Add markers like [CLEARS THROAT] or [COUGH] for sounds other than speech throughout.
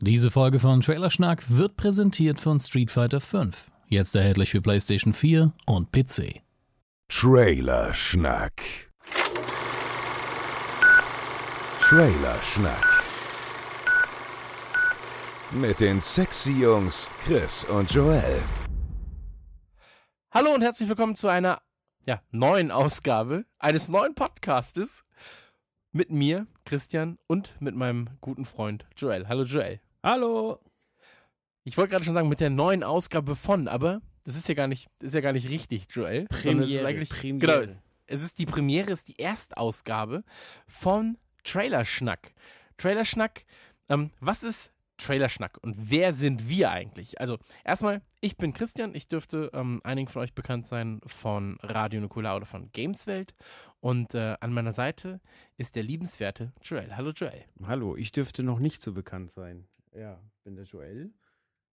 Diese Folge von Trailerschnack wird präsentiert von Street Fighter V. Jetzt erhältlich für PlayStation 4 und PC. Trailerschnack. Trailerschnack. Mit den sexy Jungs Chris und Joel. Hallo und herzlich willkommen zu einer ja, neuen Ausgabe eines neuen Podcastes mit mir, Christian, und mit meinem guten Freund Joel. Hallo Joel. Hallo. Ich wollte gerade schon sagen, mit der neuen Ausgabe von, aber das ist ja gar nicht, ist ja gar nicht richtig, Joel. sondern es ist eigentlich, Premiere. Genau, es ist die Premiere, es ist die Erstausgabe von Trailerschnack. Trailerschnack, ähm, was ist Trailerschnack und wer sind wir eigentlich? Also erstmal, ich bin Christian, ich dürfte ähm, einigen von euch bekannt sein von Radio Nukular oder von Gameswelt und äh, an meiner Seite ist der liebenswerte Joel. Hallo Joel. Hallo, ich dürfte noch nicht so bekannt sein. Ja, bin der Joel.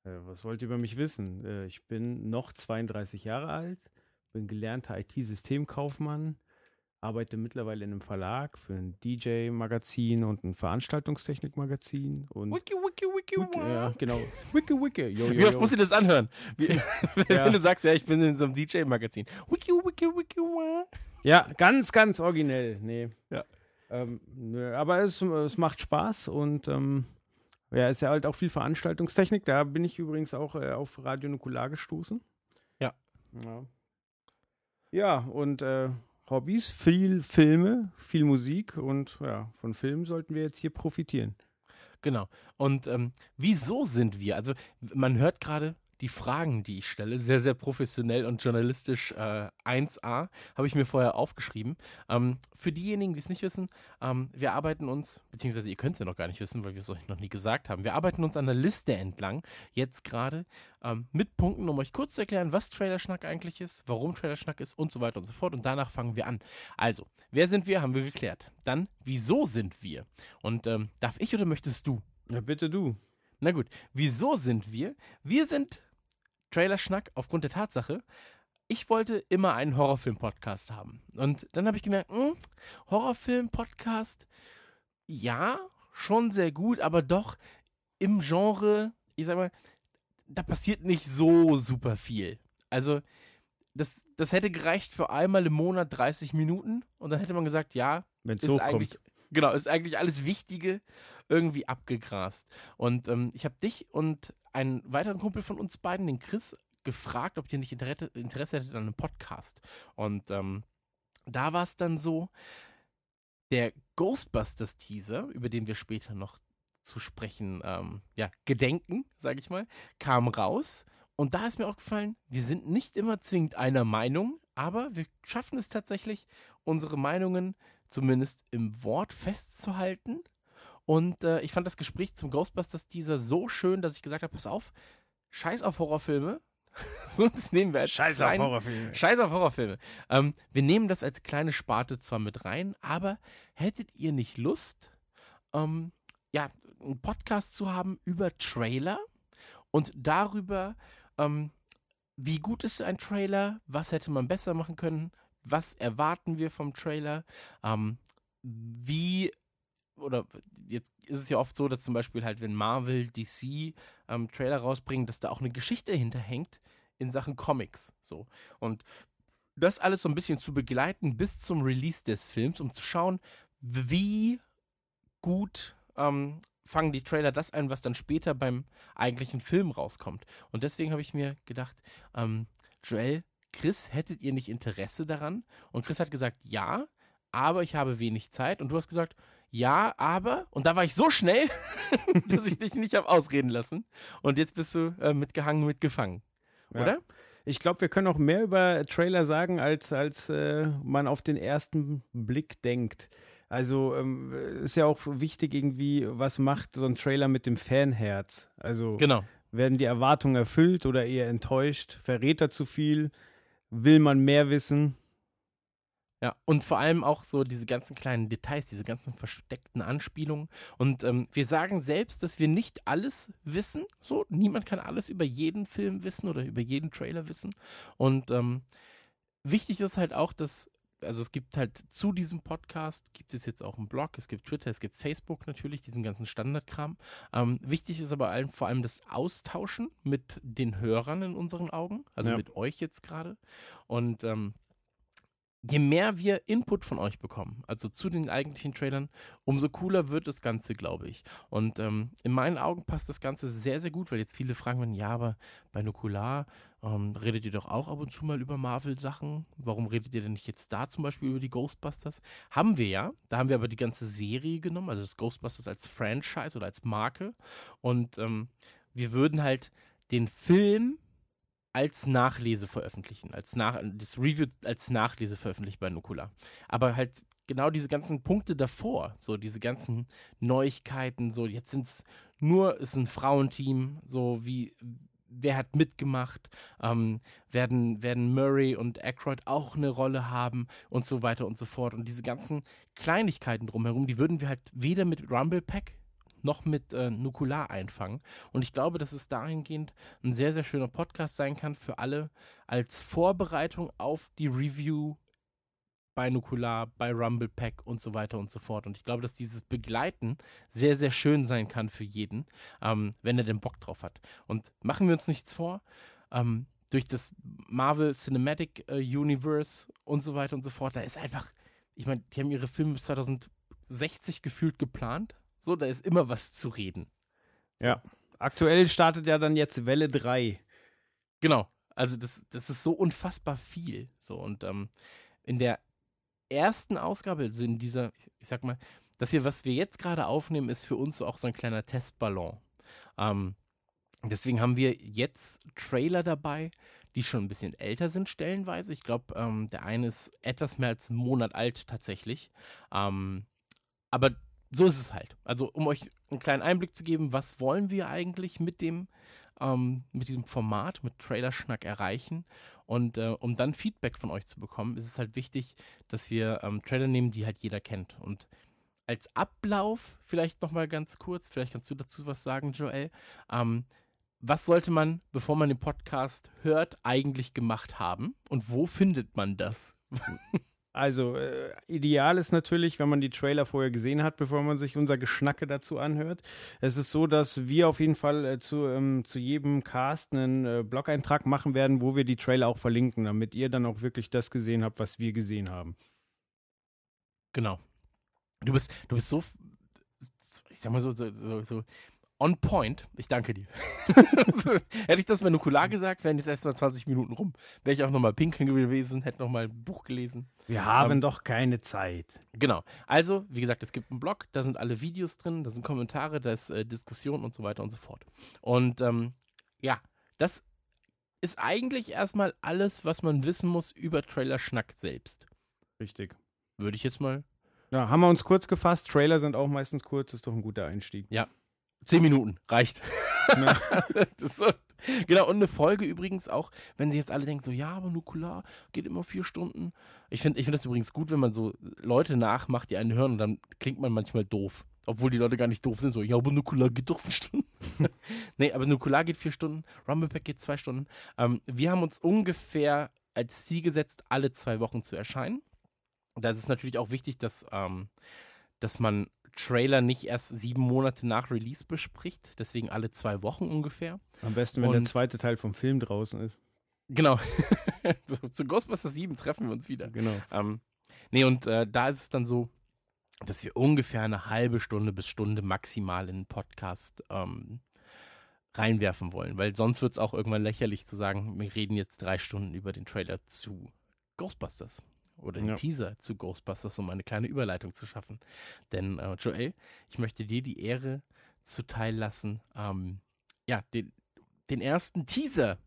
Äh, was wollt ihr über mich wissen? Äh, ich bin noch 32 Jahre alt, bin gelernter IT-Systemkaufmann, arbeite mittlerweile in einem Verlag für ein DJ-Magazin und ein Veranstaltungstechnik-Magazin. Und Wiki, wiki, wiki, Wiki, ja, genau. Wiki, wiki. Yo, yo, Wie oft yo. muss ich das anhören? Wie, [LAUGHS] [LAUGHS] wenn Ja. du sagst, ja, ich bin in so einem DJ-Magazin. Wiki, wiki, wiki, wa. Ja, ganz, ganz originell. Nee. Ja. Ähm, nö, aber es, es macht Spaß und ähm, ja, ist ja halt auch viel Veranstaltungstechnik. Da bin ich übrigens auch äh, auf Radio Nukular gestoßen. Ja. Ja, ja und äh, Hobbys, viel Filme, viel Musik und ja, von Filmen sollten wir jetzt hier profitieren. Genau. Und ähm, wieso sind wir? Also, man hört gerade die Fragen, die ich stelle, sehr, sehr professionell und journalistisch äh, 1a, habe ich mir vorher aufgeschrieben. Ähm, für diejenigen, die es nicht wissen, ähm, wir arbeiten uns, beziehungsweise ihr könnt es ja noch gar nicht wissen, weil wir es euch noch nie gesagt haben, wir arbeiten uns an der Liste entlang, jetzt gerade, ähm, mit Punkten, um euch kurz zu erklären, was Trailerschnack eigentlich ist, warum Trailerschnack ist und so weiter und so fort. Und danach fangen wir an. Also, wer sind wir, haben wir geklärt. Dann, wieso sind wir? Und ähm, darf ich oder möchtest du? Ja, bitte du. Na gut, wieso sind wir? Wir sind Trailerschnack aufgrund der Tatsache, ich wollte immer einen Horrorfilm-Podcast haben. Und dann habe ich gemerkt, hm, Horrorfilm-Podcast, ja, schon sehr gut, aber doch im Genre, ich sag mal, da passiert nicht so super viel. Also, das, das hätte gereicht für einmal im Monat 30 Minuten und dann hätte man gesagt, ja, Wenn es hochkommt. eigentlich, genau, ist eigentlich alles Wichtige irgendwie abgegrast. Und ähm, ich habe dich und einen weiteren Kumpel von uns beiden, den Chris, gefragt, ob ihr nicht Interesse, Interesse hättet an einem Podcast. Und ähm, da war es dann so, der Ghostbusters-Teaser, über den wir später noch zu sprechen, ähm, ja, gedenken, sage ich mal, kam raus. Und da ist mir auch gefallen, wir sind nicht immer zwingend einer Meinung, aber wir schaffen es tatsächlich, unsere Meinungen zumindest im Wort festzuhalten. Und äh, ich fand das Gespräch zum Ghostbusters-Teaser so schön, dass ich gesagt habe, pass auf, scheiß auf Horrorfilme. [LAUGHS] Sonst nehmen wir als Scheiß auf Horrorfilme. Scheiß auf Horrorfilme. Ähm, wir nehmen das als kleine Sparte zwar mit rein, aber hättet ihr nicht Lust, ähm, ja, einen Podcast zu haben über Trailer und darüber, ähm, wie gut ist ein Trailer, was hätte man besser machen können, was erwarten wir vom Trailer, ähm, wie oder jetzt ist es ja oft so, dass zum Beispiel halt, wenn Marvel, DC ähm, Trailer rausbringen, dass da auch eine Geschichte hinterhängt in Sachen Comics. So. Und das alles so ein bisschen zu begleiten bis zum Release des Films, um zu schauen, wie gut ähm, fangen die Trailer das ein, was dann später beim eigentlichen Film rauskommt. Und deswegen habe ich mir gedacht, ähm, Joel, Chris, hättet ihr nicht Interesse daran? Und Chris hat gesagt, ja, aber ich habe wenig Zeit. Und du hast gesagt, ja, aber. Und da war ich so schnell, [LAUGHS] dass ich dich nicht habe ausreden lassen. Und jetzt bist du äh, mitgehangen, mitgefangen. Ja. Oder? Ich glaube, wir können auch mehr über Trailer sagen, als, als äh, man auf den ersten Blick denkt. Also ähm, ist ja auch wichtig irgendwie, was macht so ein Trailer mit dem Fanherz? Also Genau. werden die Erwartungen erfüllt oder eher enttäuscht? Verrät er zu viel? Will man mehr wissen? Ja, und vor allem auch so diese ganzen kleinen Details, diese ganzen versteckten Anspielungen. Und ähm, wir sagen selbst, dass wir nicht alles wissen. So, niemand kann alles über jeden Film wissen oder über jeden Trailer wissen. Und ähm, wichtig ist halt auch, dass also es gibt halt zu diesem Podcast, gibt es jetzt auch einen Blog, es gibt Twitter, es gibt Facebook natürlich, diesen ganzen Standardkram. Ähm, wichtig ist aber vor allem das Austauschen mit den Hörern in unseren Augen, also Ja. mit euch jetzt gerade. Und ähm, je mehr wir Input von euch bekommen, also zu den eigentlichen Trailern, umso cooler wird das Ganze, glaube ich. Und ähm, in meinen Augen passt das Ganze sehr, sehr gut, weil jetzt viele fragen werden, ja, aber bei Nukular ähm, redet ihr doch auch ab und zu mal über Marvel-Sachen. Warum redet ihr denn nicht jetzt da zum Beispiel über die Ghostbusters? Haben wir ja. Da haben wir aber die ganze Serie genommen, also das Ghostbusters als Franchise oder als Marke. Und ähm, wir würden halt den Film als Nachlese veröffentlichen, als nach, das Review als Nachlese veröffentlichen bei Nukula. Aber halt genau diese ganzen Punkte davor, so diese ganzen Neuigkeiten, so jetzt sind es nur, ist ein Frauenteam, so wie, wer hat mitgemacht, ähm, werden, werden Murray und Aykroyd auch eine Rolle haben und so weiter und so fort. Und diese ganzen Kleinigkeiten drumherum, die würden wir halt weder mit Rumble Pack noch mit äh, Nukular einfangen. Und ich glaube, dass es dahingehend ein sehr, sehr schöner Podcast sein kann für alle als Vorbereitung auf die Review bei Nukular, bei Rumble Pack und so weiter und so fort. Und ich glaube, dass dieses Begleiten sehr, sehr schön sein kann für jeden, ähm, wenn er den Bock drauf hat. Und machen wir uns nichts vor, ähm, durch das Marvel Cinematic äh, Universe und so weiter und so fort, da ist einfach, ich meine, die haben ihre Filme bis 2060 gefühlt geplant. So, da ist immer was zu reden. So. Ja. Aktuell startet ja dann jetzt Welle 3. Genau. Also das, das ist so unfassbar viel. So, und ähm, in der ersten Ausgabe, also in dieser, ich, ich sag mal, das hier, was wir jetzt gerade aufnehmen, ist für uns so auch so ein kleiner Testballon. Ähm, deswegen haben wir jetzt Trailer dabei, die schon ein bisschen älter sind, stellenweise. Ich glaube, ähm, der eine ist etwas mehr als einen Monat alt tatsächlich. Ähm, aber so ist es halt. Also, um euch einen kleinen Einblick zu geben, was wollen wir eigentlich mit dem, ähm, mit diesem Format, mit Trailerschnack erreichen. Und äh, um dann Feedback von euch zu bekommen, ist es halt wichtig, dass wir ähm, Trailer nehmen, die halt jeder kennt. Und als Ablauf, vielleicht nochmal ganz kurz, vielleicht kannst du dazu was sagen, Joel. Ähm, was sollte man, bevor man den Podcast hört, eigentlich gemacht haben? Und wo findet man das? [LAUGHS] Also äh, ideal ist natürlich, wenn man die Trailer vorher gesehen hat, bevor man sich unser Geschnacke dazu anhört. Es ist so, dass wir auf jeden Fall äh, zu, ähm, zu jedem Cast einen äh, Blog-Eintrag machen werden, wo wir die Trailer auch verlinken, damit ihr dann auch wirklich das gesehen habt, was wir gesehen haben. Genau. Du bist, du bist so, ich sag mal so, so, so, so on point. Ich danke dir. [LAUGHS] hätte ich das bei Nukular gesagt, wären jetzt erst mal 20 Minuten rum. Wäre ich auch nochmal pinkeln gewesen, hätte nochmal ein Buch gelesen. Wir haben Ähm, doch keine Zeit. Genau. Also, wie gesagt, es gibt einen Blog, da sind alle Videos drin, da sind Kommentare, da ist äh, Diskussion und so weiter und so fort. Und ähm, ja, das ist eigentlich erstmal alles, was man wissen muss über Trailer-Schnack selbst. Richtig. Würde ich jetzt mal. Ja, haben wir uns kurz gefasst. Trailer sind auch meistens kurz, ist doch ein guter Einstieg. Zehn Minuten reicht. Ja. [LAUGHS] so, genau, und eine Folge übrigens auch, wenn sie jetzt alle denken, so, ja, aber Nukular geht immer vier Stunden. Ich finde ich find das übrigens gut, wenn man so Leute nachmacht, die einen hören und dann klingt man manchmal doof. Obwohl die Leute gar nicht doof sind, so, ja, aber Nukular geht doch vier Stunden. [LAUGHS] nee, aber Nukular geht vier Stunden, Rumblepack geht zwei Stunden. Ähm, wir haben uns ungefähr als Ziel gesetzt, alle zwei Wochen zu erscheinen. Da ist es natürlich auch wichtig, dass, ähm, dass man Trailer nicht erst sieben Monate nach Release bespricht, deswegen alle zwei Wochen ungefähr. Am besten, wenn der Und- zweite Teil vom Film draußen ist. Genau. [LAUGHS] zu Ghostbusters 7 treffen wir uns wieder. Genau. Ähm, nee, und äh, da ist es dann so, dass wir ungefähr eine halbe Stunde bis Stunde maximal in den Podcast ähm, reinwerfen wollen, weil sonst wird es auch irgendwann lächerlich zu sagen, wir reden jetzt drei Stunden über den Trailer zu Ghostbusters oder den Ja. Teaser zu Ghostbusters, um eine kleine Überleitung zu schaffen. Denn äh, Joel, ich möchte dir die Ehre zuteil lassen, ähm, ja, den, den ersten Teaser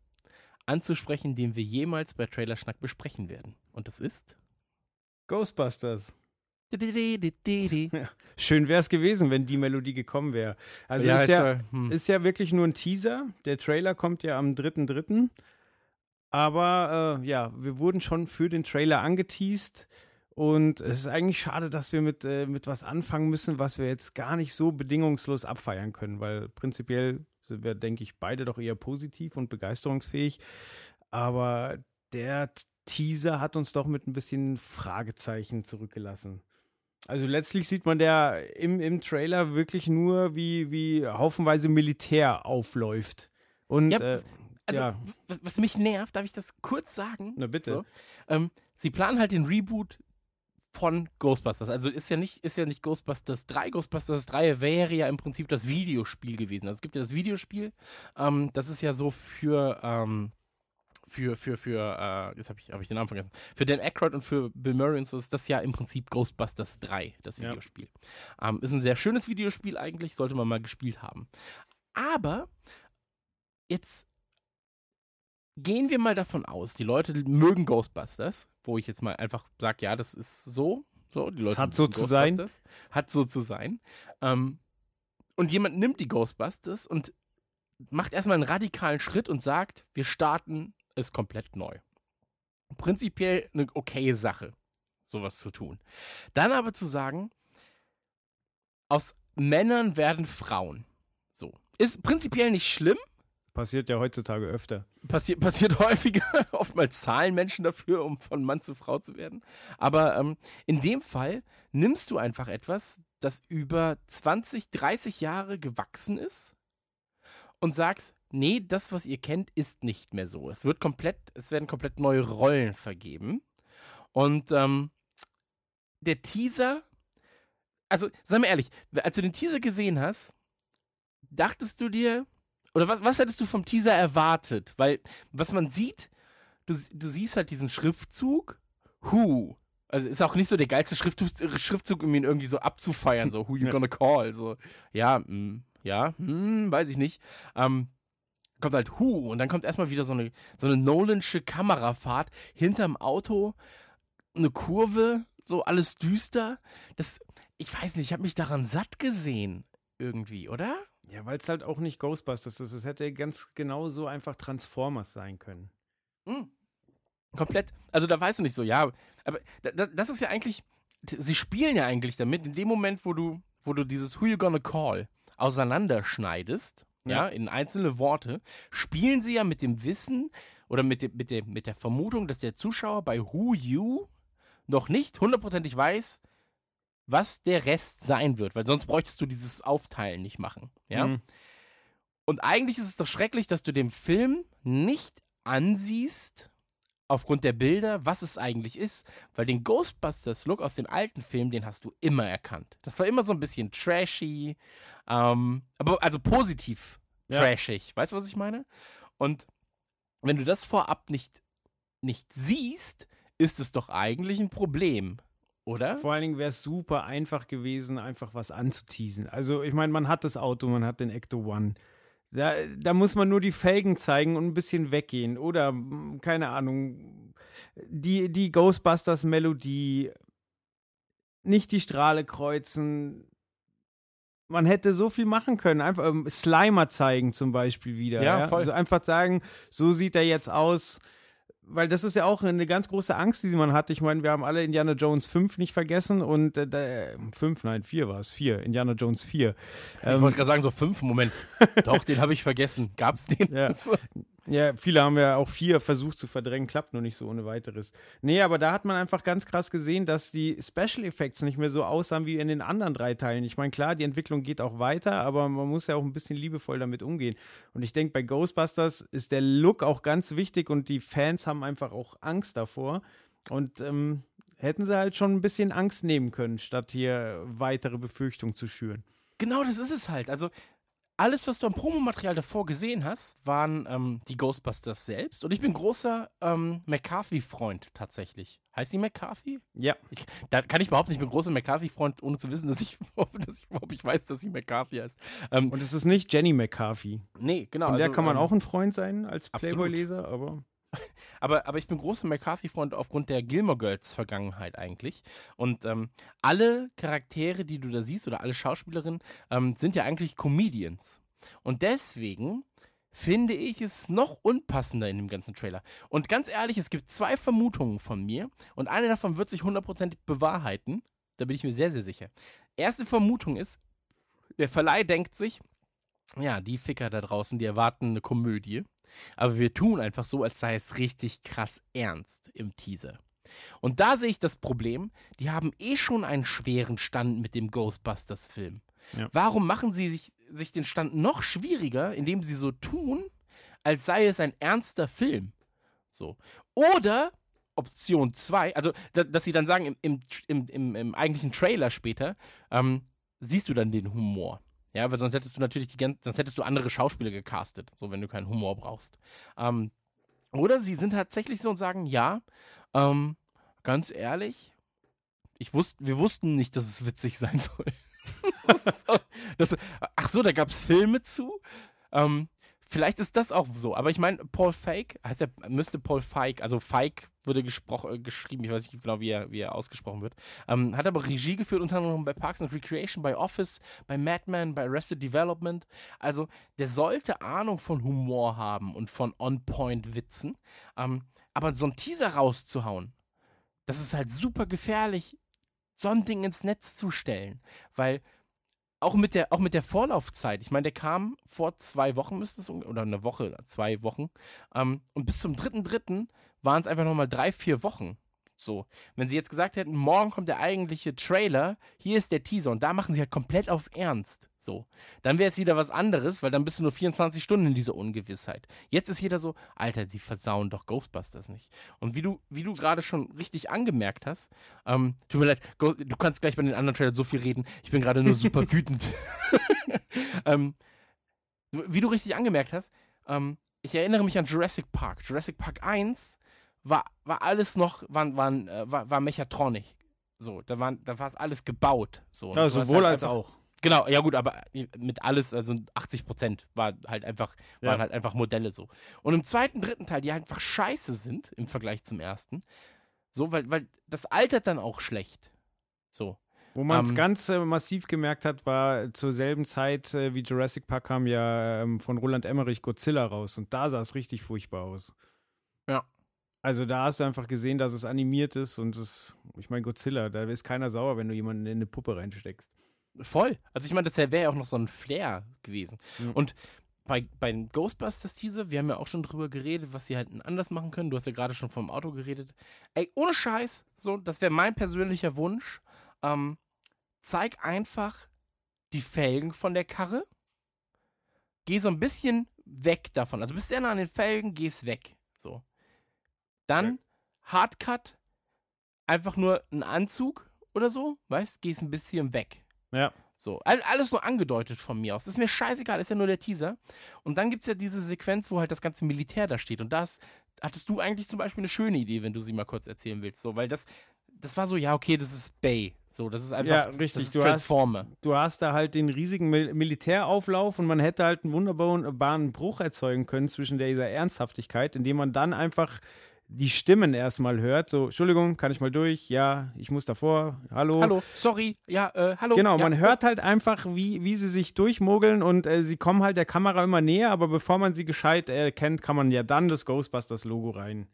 anzusprechen, den wir jemals bei Trailerschnack besprechen werden. Und das ist Ghostbusters. ja, Schön wäre es gewesen, wenn die Melodie gekommen wäre. Also ist, ist, ja, hm. ist ja wirklich nur ein Teaser. Der Trailer kommt ja am 3.3. Aber äh, ja, wir wurden schon für den Trailer angeteased. Und es ist eigentlich schade, dass wir mit, äh, mit was anfangen müssen, was wir jetzt gar nicht so bedingungslos abfeiern können, weil prinzipiell sind wir, denke ich, beide doch eher positiv und begeisterungsfähig. Aber der, Teaser hat uns doch mit ein bisschen Fragezeichen zurückgelassen. Also letztlich sieht man der im, im Trailer wirklich nur, wie, wie haufenweise Militär aufläuft. Und Ja, äh, Also, ja, was, mich nervt, darf ich das kurz sagen? na bitte. So. Ähm, sie planen halt den Reboot von Ghostbusters. Also ist ja nicht, ist ja nicht Ghostbusters 3. Ghostbusters 3 wäre ja im Prinzip das Videospiel gewesen. Also es gibt ja das Videospiel. Ähm, das ist ja so für, ähm, für, für, für, äh, jetzt habe ich, hab ich den Namen vergessen. Für Dan Aykroyd und für Bill Murray und so ist das ja im Prinzip Ghostbusters 3, das Ja. Videospiel. Ähm, ist ein sehr schönes Videospiel eigentlich, sollte man mal gespielt haben. Aber jetzt gehen wir mal davon aus, die Leute mögen Ghostbusters, wo ich jetzt mal einfach sage, ja, das ist so, so, die Leute Hat so mögen zu sein. Ghostbusters, Hat so zu sein. Ähm, und jemand nimmt die Ghostbusters und macht erstmal einen radikalen Schritt und sagt, wir starten es komplett neu. Prinzipiell eine okaye Sache, sowas zu tun. Dann aber zu sagen, aus Männern werden Frauen. So. Ist prinzipiell nicht schlimm, Passiert ja heutzutage öfter. Passiert, passiert [LAUGHS] häufiger. Oftmals zahlen Menschen dafür, um von Mann zu Frau zu werden. Aber ähm, in dem Fall nimmst du einfach etwas, das über 20, 30 Jahre gewachsen ist und sagst, nee, das, was ihr kennt, ist nicht mehr so. Es wird komplett, es werden komplett neue Rollen vergeben. Und ähm, der Teaser, also sei mal ehrlich, als du den Teaser gesehen hast, dachtest du dir, oder was, was hättest du vom Teaser erwartet? Weil, was man sieht, du, du siehst halt diesen Schriftzug, Who. Also ist auch nicht so der geilste Schriftzug, Schriftzug um ihn irgendwie so abzufeiern, so Who you [LAUGHS] gonna call. So, ja, mm, ja, hm, weiß ich nicht. Ähm, kommt halt Who und dann kommt erstmal wieder so eine, so eine Nolansche Kamerafahrt hinterm Auto, eine Kurve, so alles düster. Das, ich weiß nicht, ich habe mich daran satt gesehen. Irgendwie, oder? Ja, weil es halt auch nicht Ghostbusters ist. Es hätte ganz genau so einfach Transformers sein können. Mhm. Komplett. Also da weißt du nicht so, ja, aber da, da, das ist ja eigentlich, sie spielen ja eigentlich damit, in dem Moment, wo du, wo du dieses Who You Gonna Call auseinanderschneidest, ja, Ja. in einzelne Worte, spielen sie ja mit dem Wissen oder mit, dem, mit, dem, mit der Vermutung, dass der Zuschauer bei Who You noch nicht hundertprozentig weiß, was der Rest sein wird, weil sonst bräuchtest du dieses Aufteilen nicht machen, ja. Mhm. Und eigentlich ist es doch schrecklich, dass du dem Film nicht ansiehst, aufgrund der Bilder, was es eigentlich ist. Weil den Ghostbusters-Look aus den alten Filmen, den hast du immer erkannt. Das war immer so ein bisschen trashy, ähm, aber also positiv Ja. trashig. Weißt du, was ich meine? Und wenn du das vorab nicht, nicht siehst, ist es doch eigentlich ein Problem, oder? Vor allen Dingen wäre es super einfach gewesen, einfach was anzuteasen. Also, ich meine, man hat das Auto, man hat den Ecto One. Da, da muss man nur die Felgen zeigen und ein bisschen weggehen. Oder, mm, keine Ahnung, die, die Ghostbusters-Melodie, nicht die Strahle kreuzen. Man hätte so viel machen können. Einfach ähm, Slimer zeigen zum Beispiel wieder. Ja, Ja, voll. Also einfach sagen, so sieht er jetzt aus. Weil das ist ja auch eine ganz große Angst, die man hat. Ich meine, wir haben alle Indiana Jones 5 nicht vergessen und äh, da- 5, nein, 4 war es, 4, Indiana Jones 4. Ich Ähm, wollte gerade sagen, so fünf, Moment. [LAUGHS] Doch, den habe ich vergessen. Gab's den? Ja. [LAUGHS] Ja, viele haben ja auch vier versucht zu verdrängen, klappt nur nicht so ohne weiteres. Nee, aber da hat man einfach ganz krass gesehen, dass die Special Effects nicht mehr so aussahen wie in den anderen drei Teilen. Ich meine, klar, die Entwicklung geht auch weiter, aber man muss ja auch ein bisschen liebevoll damit umgehen. Und ich denke, bei Ghostbusters ist der Look auch ganz wichtig und die Fans haben einfach auch Angst davor. Und ähm, hätten sie halt schon ein bisschen Angst nehmen können, statt hier weitere Befürchtungen zu schüren. Genau, das ist es halt. Also alles, was du am Promomaterial davor gesehen hast, waren ähm, die Ghostbusters selbst. Und ich bin großer ähm, McCarthy-Freund tatsächlich. Heißt die McCarthy? Ja, Ich, da kann ich behaupten, ich bin großer McCarthy-Freund, ohne zu wissen, dass ich, [LAUGHS] dass ich überhaupt nicht weiß, dass sie McCarthy heißt. Ähm, und es ist nicht Jenny McCarthy. nee, genau. Von der also, kann man ähm, auch ein Freund sein als. Playboy-Leser, aber Aber, aber ich bin großer McCarthy-Freund aufgrund der Gilmore Girls-Vergangenheit eigentlich. Und ähm, alle Charaktere, die du da siehst, oder alle Schauspielerinnen, ähm, sind ja eigentlich Comedians. Und deswegen finde ich es noch unpassender in dem ganzen Trailer. Und ganz ehrlich, es gibt zwei Vermutungen von mir und eine davon wird sich hundertprozentig bewahrheiten. Da bin ich mir sehr, sehr sicher. Erste Vermutung ist, der Verleih denkt sich, ja, die Ficker da draußen, die erwarten eine Komödie. Aber wir tun einfach so, als sei es richtig krass ernst im Teaser. Und da sehe ich das Problem, die haben eh schon einen schweren Stand mit dem Ghostbusters-Film. Ja. Warum machen sie sich, sich den Stand noch schwieriger, indem sie so tun, als sei es ein ernster Film? So. Oder Option 2, also da, dass sie dann sagen, im, im, im, im, im eigentlichen Trailer später, ähm, siehst du dann den Humor. Ja, weil sonst hättest du natürlich die ganze, sonst hättest du andere Schauspieler gecastet, so wenn du keinen Humor brauchst. Ähm, oder sie sind tatsächlich so und sagen, ja, ähm, ganz ehrlich, ich wusst, wir wussten nicht, dass es witzig sein soll. [LAUGHS] das das, ach so, da gab es Filme zu. Ähm, vielleicht ist das auch so, aber ich meine, Paul Feig, heißt er, müsste Paul Feig, also Feig wurde äh, geschrieben, ich weiß nicht genau, wie er, wie er ausgesprochen wird, ähm, hat aber Regie geführt, unter anderem bei Parks and Recreation, bei Office, bei Madman, bei Arrested Development. Also, der sollte Ahnung von Humor haben und von On-Point-Witzen. Ähm, aber so ein Teaser rauszuhauen, das ist halt super gefährlich, so ein Ding ins Netz zu stellen, weil auch mit der, auch mit der Vorlaufzeit. Ich meine, der kam vor zwei Wochen, müsste es, oder eine Woche, zwei Wochen. Ähm, und bis zum 3.3. waren es einfach nochmal drei, vier Wochen. So. Wenn sie jetzt gesagt hätten, morgen kommt der eigentliche Trailer, hier ist der Teaser und da machen sie halt komplett auf Ernst. So. Dann wäre es wieder was anderes, weil dann bist du nur 24 Stunden in dieser Ungewissheit. Jetzt ist jeder so, Alter, sie versauen doch Ghostbusters nicht. Und wie du, wie du gerade schon richtig angemerkt hast, ähm, tut mir leid, du kannst gleich bei den anderen Trailern so viel reden, ich bin gerade nur super [LAUGHS] wütend. [LAUGHS] ähm, wie du richtig angemerkt hast, ähm, ich erinnere mich an Jurassic Park. Jurassic Park 1 war, war alles noch, waren, waren, äh, war, war Mechatronic. So, da, waren, da war es alles gebaut. So. Und Ja, sowohl halt als einfach- auch. Genau, ja gut, aber mit alles, also 80 Prozent war halt einfach, waren Ja. halt einfach Modelle so. Und im zweiten, dritten Teil, die einfach scheiße sind im Vergleich zum ersten, so, weil, weil das altert dann auch schlecht. So. Wo man es Ähm, ganz äh, massiv gemerkt hat, war zur selben Zeit äh, wie Jurassic Park kam ja ähm, von Roland Emmerich Godzilla raus und da sah es richtig furchtbar aus. Ja. Also da hast du einfach gesehen, dass es animiert ist und es, ich meine Godzilla, da ist keiner sauer, wenn du jemanden in eine Puppe reinsteckst. Voll. Also ich meine, das wäre ja auch noch so ein Flair gewesen. Ja. Und bei, bei den Ghostbusters Teaser, wir haben ja auch schon drüber geredet, was sie halt anders machen können. Du hast ja gerade schon vom Auto geredet. Ey, ohne Scheiß, so, das wäre mein persönlicher Wunsch. Ähm, zeig einfach die Felgen von der Karre. Geh so ein bisschen weg davon. Also bist sehr nah an den Felgen, gehst weg. Dann Hardcut, einfach nur ein Anzug oder so, weißt, gehst ein bisschen weg. Ja. So, all, alles nur angedeutet von mir aus. ist mir scheißegal, ist ja nur der Teaser. Und dann gibt es ja diese Sequenz, wo halt das ganze Militär da steht. Und das hattest du eigentlich zum Beispiel eine schöne Idee, wenn du sie mal kurz erzählen willst. So, weil das, das war so, ja, okay, das ist Bay. So, das ist einfach Ja, richtig, du hast- Transformer. Du hast da halt den riesigen Mil Militärauflauf und man hätte halt einen wunderbaren Bruch erzeugen können zwischen dieser Ernsthaftigkeit, indem man dann einfach die Stimmen erstmal hört. So, Entschuldigung, kann ich mal durch? Ja, ich muss davor. Hallo. Hallo, sorry, ja, äh, hallo. Genau, ja, man hört halt einfach, wie, wie sie sich durchmogeln und äh, sie kommen halt der Kamera immer näher, aber bevor man sie gescheit erkennt, kann man ja dann das Ghostbusters-Logo rein.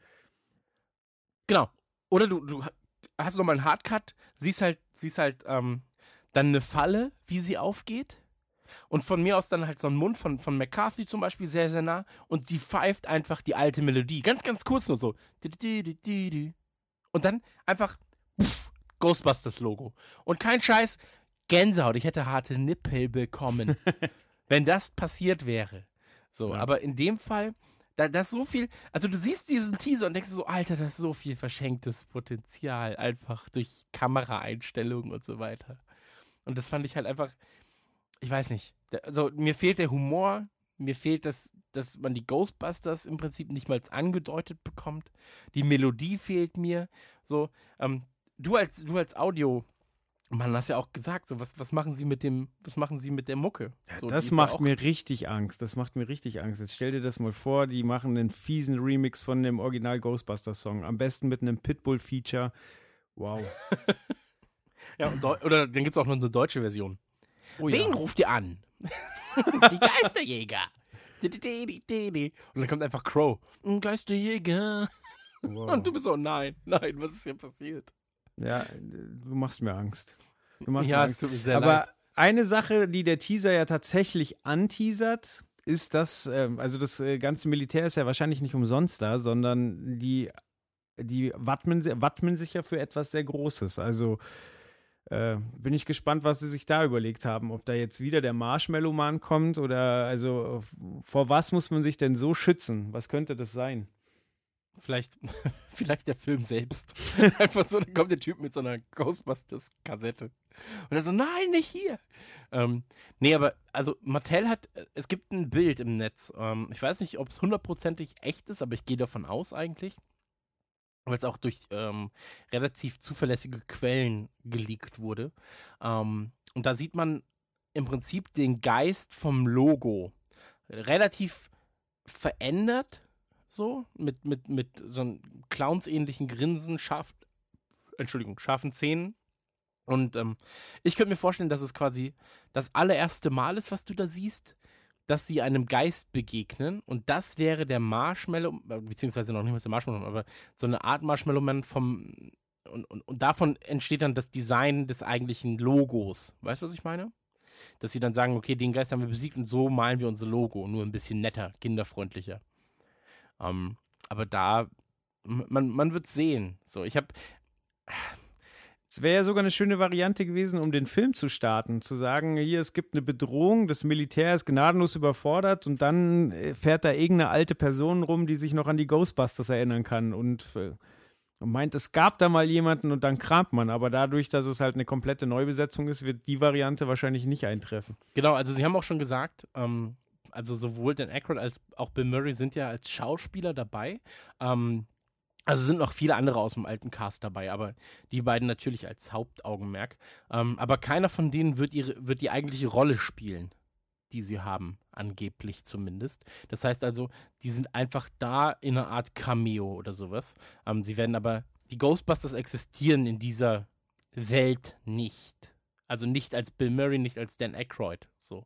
Genau. Oder du, du hast nochmal einen Hardcut, siehst halt, siehst halt ähm, dann eine Falle, wie sie aufgeht. Und von mir aus dann halt so ein Mund von, von McCarthy zum Beispiel sehr, sehr nah. Und die pfeift einfach die alte Melodie. Ganz, ganz kurz nur so. Und dann einfach pff, Ghostbusters-Logo. Und kein Scheiß, Gänsehaut. Ich hätte harte Nippel bekommen, [LAUGHS] wenn das passiert wäre. So, Ja. aber in dem Fall, da, da ist so viel, also du siehst diesen Teaser und denkst so, Alter, da ist so viel verschenktes Potenzial, einfach durch Kameraeinstellungen und so weiter. Und das fand ich halt einfach, ich weiß nicht, also mir fehlt der Humor, mir fehlt das, dass man die Ghostbusters im Prinzip nicht mal angedeutet bekommt. Die Melodie fehlt mir. So, ähm, du als, du als Audio, man hast ja auch gesagt, so, was, was machen sie mit dem, was machen sie mit der Mucke? So, die das ja macht auch- mir richtig Angst. Das macht mir richtig Angst. Jetzt stell dir das mal vor, die machen einen fiesen Remix von dem Original Ghostbusters-Song. Am besten mit einem Pitbull-Feature. Wow. [LAUGHS] Ja, oder dann gibt es auch noch eine deutsche Version. Oh, Wen ja. ruft ihr an? [LAUGHS] die Geisterjäger. [LAUGHS] Und dann kommt einfach Crow. Ein Geisterjäger. Wow. Und du bist so, nein, nein, was ist hier passiert? Ja, du machst mir Angst. Du machst ja, mir es Angst. tut mir sehr Aber leid. eine Sache, die der Teaser ja tatsächlich anteasert, ist das, äh, also das äh, ganze Militär ist ja wahrscheinlich nicht umsonst da, sondern die, die wappnen, wappnen sich ja für etwas sehr Großes. Also äh, bin ich gespannt, was sie sich da überlegt haben. Ob da jetzt wieder der Marshmallow-Mann kommt oder also vor was muss man sich denn so schützen? Was könnte das sein? Vielleicht, [LAUGHS] vielleicht der Film selbst. [LAUGHS] Einfach so, da kommt der Typ mit so einer Ghostbusters-Kassette. Und er so, nein, nicht hier. Ähm, nee, aber, also Mattel hat, es gibt ein Bild im Netz. Ähm, ich weiß nicht, ob es hundertprozentig echt ist, aber ich gehe davon aus eigentlich. Weil es auch durch ähm, relativ zuverlässige Quellen geleakt wurde. Ähm, und da sieht man im Prinzip den Geist vom Logo. Relativ verändert, so, mit, mit, mit so einem Clowns-ähnlichen Grinsen, scharf, Entschuldigung, scharfen Zähnen. Und ähm, ich könnte mir vorstellen, dass es quasi das allererste Mal ist, was du da siehst, dass sie einem Geist begegnen. Und das wäre der Marshmallow, beziehungsweise noch nicht mal der Marshmallow, aber so eine Art Marshmallow-Man vom. Und, und, und davon entsteht dann das Design des eigentlichen Logos. Weißt du, was ich meine? Dass sie dann sagen, okay, den Geist haben wir besiegt und so malen wir unser Logo. Nur ein bisschen netter, kinderfreundlicher. Ähm, aber da, man, man wird sehen. So, ich habe. Es wäre ja sogar eine schöne Variante gewesen, um den Film zu starten, zu sagen, hier, es gibt eine Bedrohung, das Militär ist gnadenlos überfordert und dann äh, fährt da irgendeine alte Person rum, die sich noch an die Ghostbusters erinnern kann und, äh, und meint, es gab da mal jemanden und dann kramt man. Aber dadurch, dass es halt eine komplette Neubesetzung ist, wird die Variante wahrscheinlich nicht eintreffen. Genau, also sie haben auch schon gesagt, ähm, also sowohl Dan Aykroyd als auch Bill Murray sind ja als Schauspieler dabei. Ähm, also sind noch viele andere aus dem alten Cast dabei, aber die beiden natürlich als Hauptaugenmerk. Ähm, aber keiner von denen wird, ihre, wird die eigentliche Rolle spielen, die sie haben, angeblich zumindest. Das heißt also, die sind einfach da in einer Art Cameo oder sowas. Ähm, sie werden aber, die Ghostbusters existieren in dieser Welt nicht. Also nicht als Bill Murray, nicht als Dan Aykroyd. So.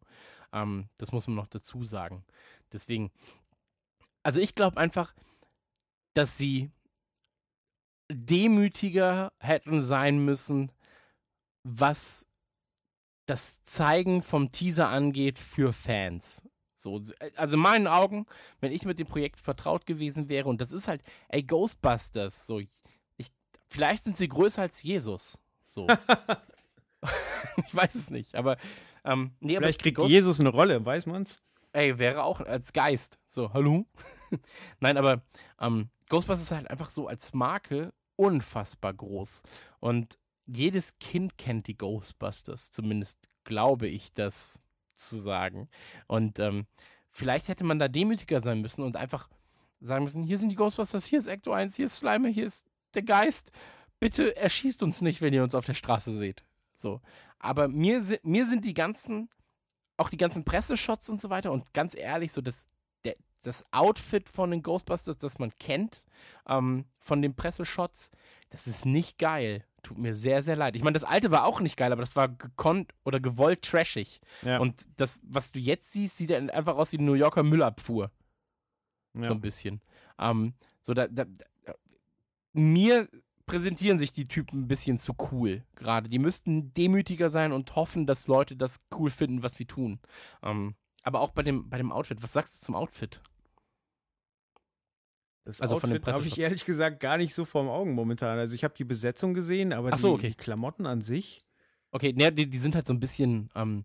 Ähm, das muss man noch dazu sagen. Deswegen, also ich glaube einfach, dass sie demütiger hätten sein müssen, was das Zeigen vom Teaser angeht für Fans. So, also in meinen Augen, wenn ich mit dem Projekt vertraut gewesen wäre, und das ist halt, ey, Ghostbusters, so, ich, vielleicht sind sie größer als Jesus. So. [LAUGHS] [LAUGHS] ich weiß es nicht, aber. Ähm, nee, vielleicht aber kriegt Ghost Jesus eine Rolle, weiß man's? Ey, wäre auch als Geist. So, hallo? [LAUGHS] Nein, aber ähm, Ghostbusters ist halt einfach so als Marke unfassbar groß. Und jedes Kind kennt die Ghostbusters, zumindest glaube ich das zu sagen. Und ähm, vielleicht hätte man da demütiger sein müssen und einfach sagen müssen, hier sind die Ghostbusters, hier ist Ecto 1, hier ist Slime, hier ist der Geist. Bitte erschießt uns nicht, wenn ihr uns auf der Straße seht. So. Aber mir, mir sind die ganzen, auch die ganzen Presseshots und so weiter und ganz ehrlich, so das das Outfit von den Ghostbusters, das man kennt, ähm, von den Presseshots, das ist nicht geil. Tut mir sehr, sehr leid. Ich meine, das alte war auch nicht geil, aber das war gekonnt oder gewollt trashig. Ja. Und das, was du jetzt siehst, sieht einfach aus wie eine New Yorker Müllabfuhr. Ja. So ein bisschen. Ähm, so, da, da, da, mir präsentieren sich die Typen ein bisschen zu cool gerade. Die müssten demütiger sein und hoffen, dass Leute das cool finden, was sie tun. Ähm, aber auch bei dem, bei dem Outfit. Was sagst du zum Outfit? Das also Outfit habe ich ehrlich gesagt gar nicht so vorm Augen momentan. Also ich habe die Besetzung gesehen, aber so, die, okay. die, Klamotten an sich. Okay, ne, die, die, sind halt so ein bisschen, ähm,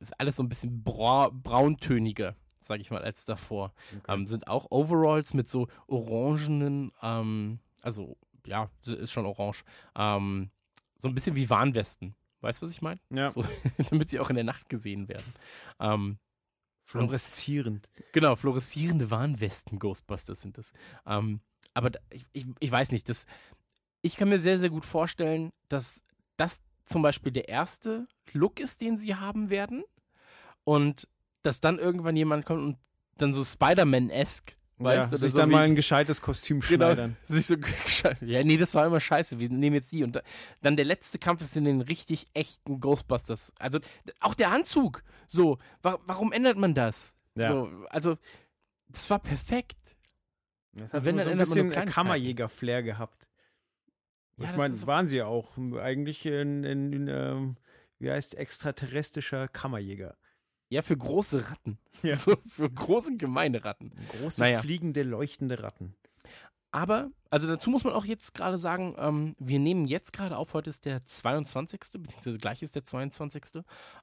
ist alles so ein bisschen bra brauntöniger, sage ich mal, als davor. Okay. Ähm, sind auch Overalls mit so orangenen, ähm, also ja, ist schon orange, ähm, so ein bisschen wie Warnwesten. Weißt du, was ich meine? Ja. So, [LAUGHS] damit sie auch in der Nacht gesehen werden. Fluoreszierend. Genau, fluoreszierende Warnwesten-Ghostbusters sind das. Ähm, aber ich, ich, ich, weiß nicht, das, ich kann mir sehr, sehr gut vorstellen, dass das zum Beispiel der erste Look ist, den sie haben werden. Und dass dann irgendwann jemand kommt und dann so Spider-Man-esque Weißt ja, du, sich so dann mal ein gescheites Kostüm genau, schneidern. [LAUGHS] Sich so [LAUGHS] ja, nee, das war immer scheiße. Wir nehmen jetzt die. Und dann der letzte Kampf ist in den richtig echten Ghostbusters. Also auch der Anzug. So, wa warum ändert man das? Ja. So, also, das war perfekt. Das hat wenn, so ein bisschen Kammerjäger-Flair gehabt. Ja, ich meine, so waren sie auch. Eigentlich in, in, in ähm, wie heißt extraterrestrischer Kammerjäger. Ja, für große Ratten. [LAUGHS] Ja. So, für große, gemeine Ratten. Große, Naja. fliegende, leuchtende Ratten. Aber, also dazu muss man auch jetzt gerade sagen, ähm, wir nehmen jetzt gerade auf, heute ist der 22., beziehungsweise gleich ist der 22.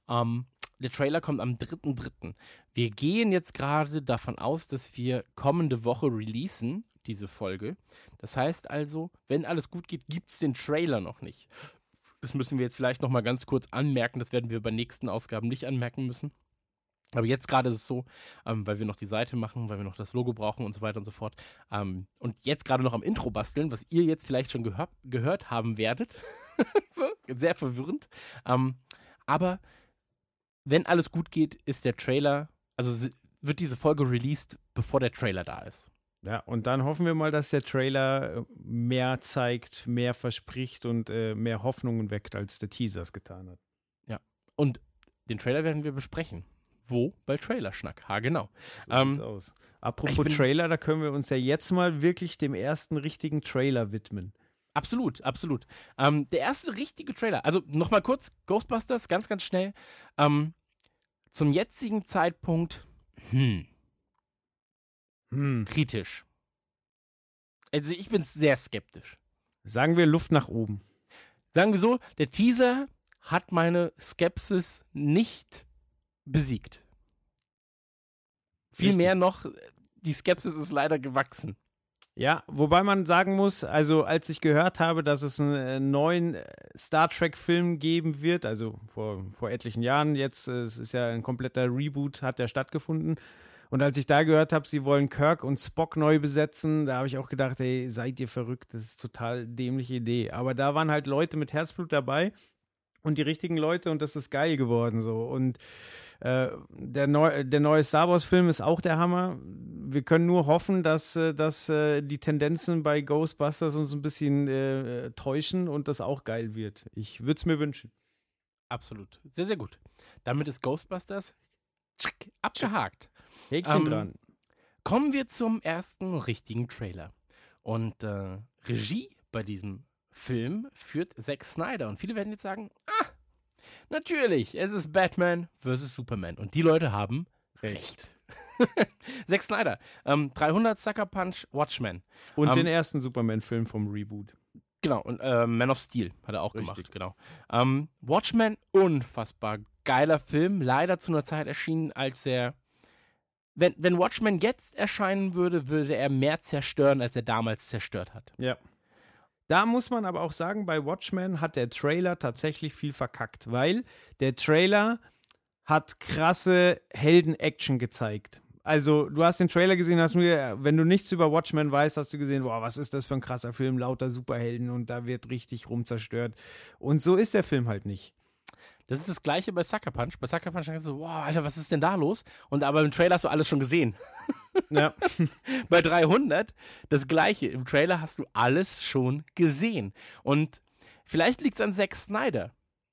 Ähm, der Trailer kommt am 3.3. Wir gehen jetzt gerade davon aus, dass wir kommende Woche releasen, diese Folge. Das heißt also, wenn alles gut geht, gibt es den Trailer noch nicht. Das müssen wir jetzt vielleicht nochmal ganz kurz anmerken. Das werden wir bei nächsten Ausgaben nicht anmerken müssen. Aber jetzt gerade ist es so, ähm, weil wir noch die Seite machen, weil wir noch das Logo brauchen und so weiter und so fort. Ähm, und jetzt gerade noch am Intro basteln, was ihr jetzt vielleicht schon gehör gehört haben werdet. [LAUGHS] so, sehr verwirrend. Ähm, aber wenn alles gut geht, ist der Trailer, also wird diese Folge released, bevor der Trailer da ist. Ja, und dann hoffen wir mal, dass der Trailer äh, mehr zeigt, mehr verspricht und äh, mehr Hoffnungen weckt, als der Teaser es getan hat. Und den Trailer werden wir besprechen. Wo? Bei Trailerschnack. Ha, genau. So Ähm, aus. Apropos bin- Trailer, da können wir uns ja jetzt mal wirklich dem ersten richtigen Trailer widmen. Absolut, absolut. Ähm, der erste richtige Trailer, also nochmal kurz, Ghostbusters, ganz, ganz schnell. Ähm, zum jetzigen Zeitpunkt, hm, Hm. kritisch. Also ich bin sehr skeptisch. Sagen wir Luft nach oben. Sagen wir so, der Teaser hat meine Skepsis nicht besiegt. Vielmehr noch, die Skepsis ist leider gewachsen. Ja, wobei man sagen muss, also als ich gehört habe, dass es einen äh, neuen äh, Star Trek-Film geben wird, also vor, vor etlichen Jahren, jetzt äh, es ist ja ein kompletter Reboot, hat ja stattgefunden. Und als ich da gehört habe, sie wollen Kirk und Spock neu besetzen, da habe ich auch gedacht, ey, seid ihr verrückt, das ist total dämliche Idee. Aber da waren halt Leute mit Herzblut dabei und die richtigen Leute und das ist geil geworden so. Und äh, der, neu, der neue Star Wars-Film ist auch der Hammer. Wir können nur hoffen, dass, äh, dass äh, die Tendenzen bei Ghostbusters uns ein bisschen äh, täuschen und das auch geil wird. Ich würde es mir wünschen. Absolut. Sehr, sehr gut. Damit ist Ghostbusters abgehakt. Häkchen Ähm, dran. Kommen wir zum ersten richtigen Trailer. Und äh, Regie bei diesem Film führt Zack Snyder. Und viele werden jetzt sagen, ah, natürlich, es ist Batman vs. Superman. Und die Leute haben recht. [LAUGHS] Zack Snyder, ähm, 300 Sucker Punch, Watchmen. Und ähm, den ersten Superman-Film vom Reboot. Genau, und äh, Man of Steel hat er auch Richtig. gemacht, genau. Ähm, Watchmen, unfassbar geiler Film, leider zu einer Zeit erschienen, als er. Wenn, wenn Watchmen jetzt erscheinen würde, würde er mehr zerstören, als er damals zerstört hat. Ja. Da muss man aber auch sagen, bei Watchmen hat der Trailer tatsächlich viel verkackt, weil der Trailer hat krasse Helden-Action gezeigt. Also, du hast den Trailer gesehen, hast mir, wenn du nichts über Watchmen weißt, hast du gesehen, boah, was ist das für ein krasser Film, lauter Superhelden und da wird richtig rumzerstört. Und so ist der Film halt nicht. Das ist das gleiche bei Sucker Punch. Bei Sucker Punch denkst du so, wow, Alter, was ist denn da los? Und aber im Trailer hast du alles schon gesehen. Ja. [LAUGHS] Bei 300 das gleiche. Im Trailer hast du alles schon gesehen. Und vielleicht liegt es an Zack Snyder.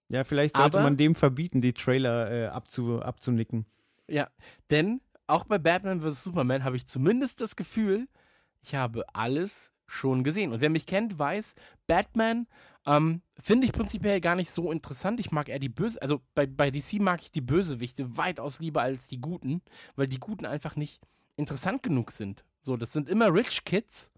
ja, vielleicht sollte Aber- man dem verbieten, die Trailer äh, abzu, abzunicken. Ja, denn auch bei Batman vs. Superman habe ich zumindest das Gefühl, ich habe alles schon gesehen. Und wer mich kennt, weiß, Batman ähm, finde ich prinzipiell gar nicht so interessant. Ich mag eher die Böse, also bei, bei DC mag ich die Bösewichte weitaus lieber als die Guten, weil die Guten einfach nicht interessant genug sind. So, das sind immer Rich Kids,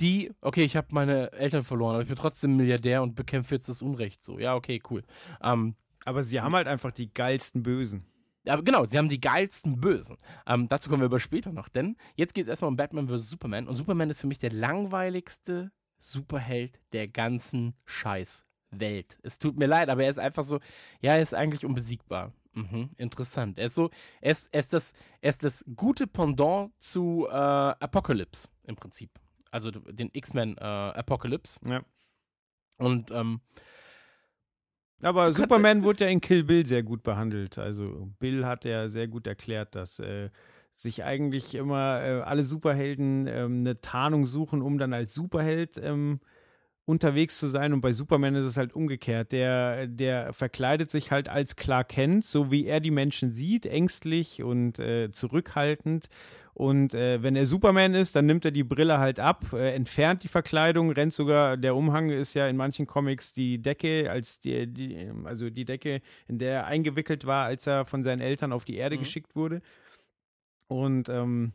die, okay, ich habe meine Eltern verloren, aber ich bin trotzdem Milliardär und bekämpfe jetzt das Unrecht. So, ja, okay, cool. Ähm, Aber sie haben halt einfach die geilsten Bösen. aber genau, sie haben die geilsten Bösen. Ähm, dazu kommen wir aber später noch, denn jetzt geht es erstmal um Batman vs. Superman. Und Superman ist für mich der langweiligste Superheld der ganzen Scheißwelt. Es tut mir leid, aber er ist einfach so, ja, er ist eigentlich unbesiegbar. Mhm, interessant. Er ist so, er ist, er ist, das, er ist das gute Pendant zu äh, Apocalypse im Prinzip. Also den X-Men äh, Apocalypse. Ja. Und ähm, Aber Superman wurde ja in Kill Bill sehr gut behandelt. Also Bill hat ja sehr gut erklärt, dass äh, sich eigentlich immer äh, alle Superhelden ähm, eine Tarnung suchen, um dann als Superheld ähm, unterwegs zu sein und bei Superman ist es halt umgekehrt. Der, der verkleidet sich halt als Clark Kent, so wie er die Menschen sieht, ängstlich und äh, zurückhaltend. Und äh, wenn er Superman ist, dann nimmt er die Brille halt ab, äh, entfernt die Verkleidung, rennt sogar, der Umhang ist ja in manchen Comics die Decke, als die, die also die Decke, in der er eingewickelt war, als er von seinen Eltern auf die Erde mhm. geschickt wurde. Und ähm,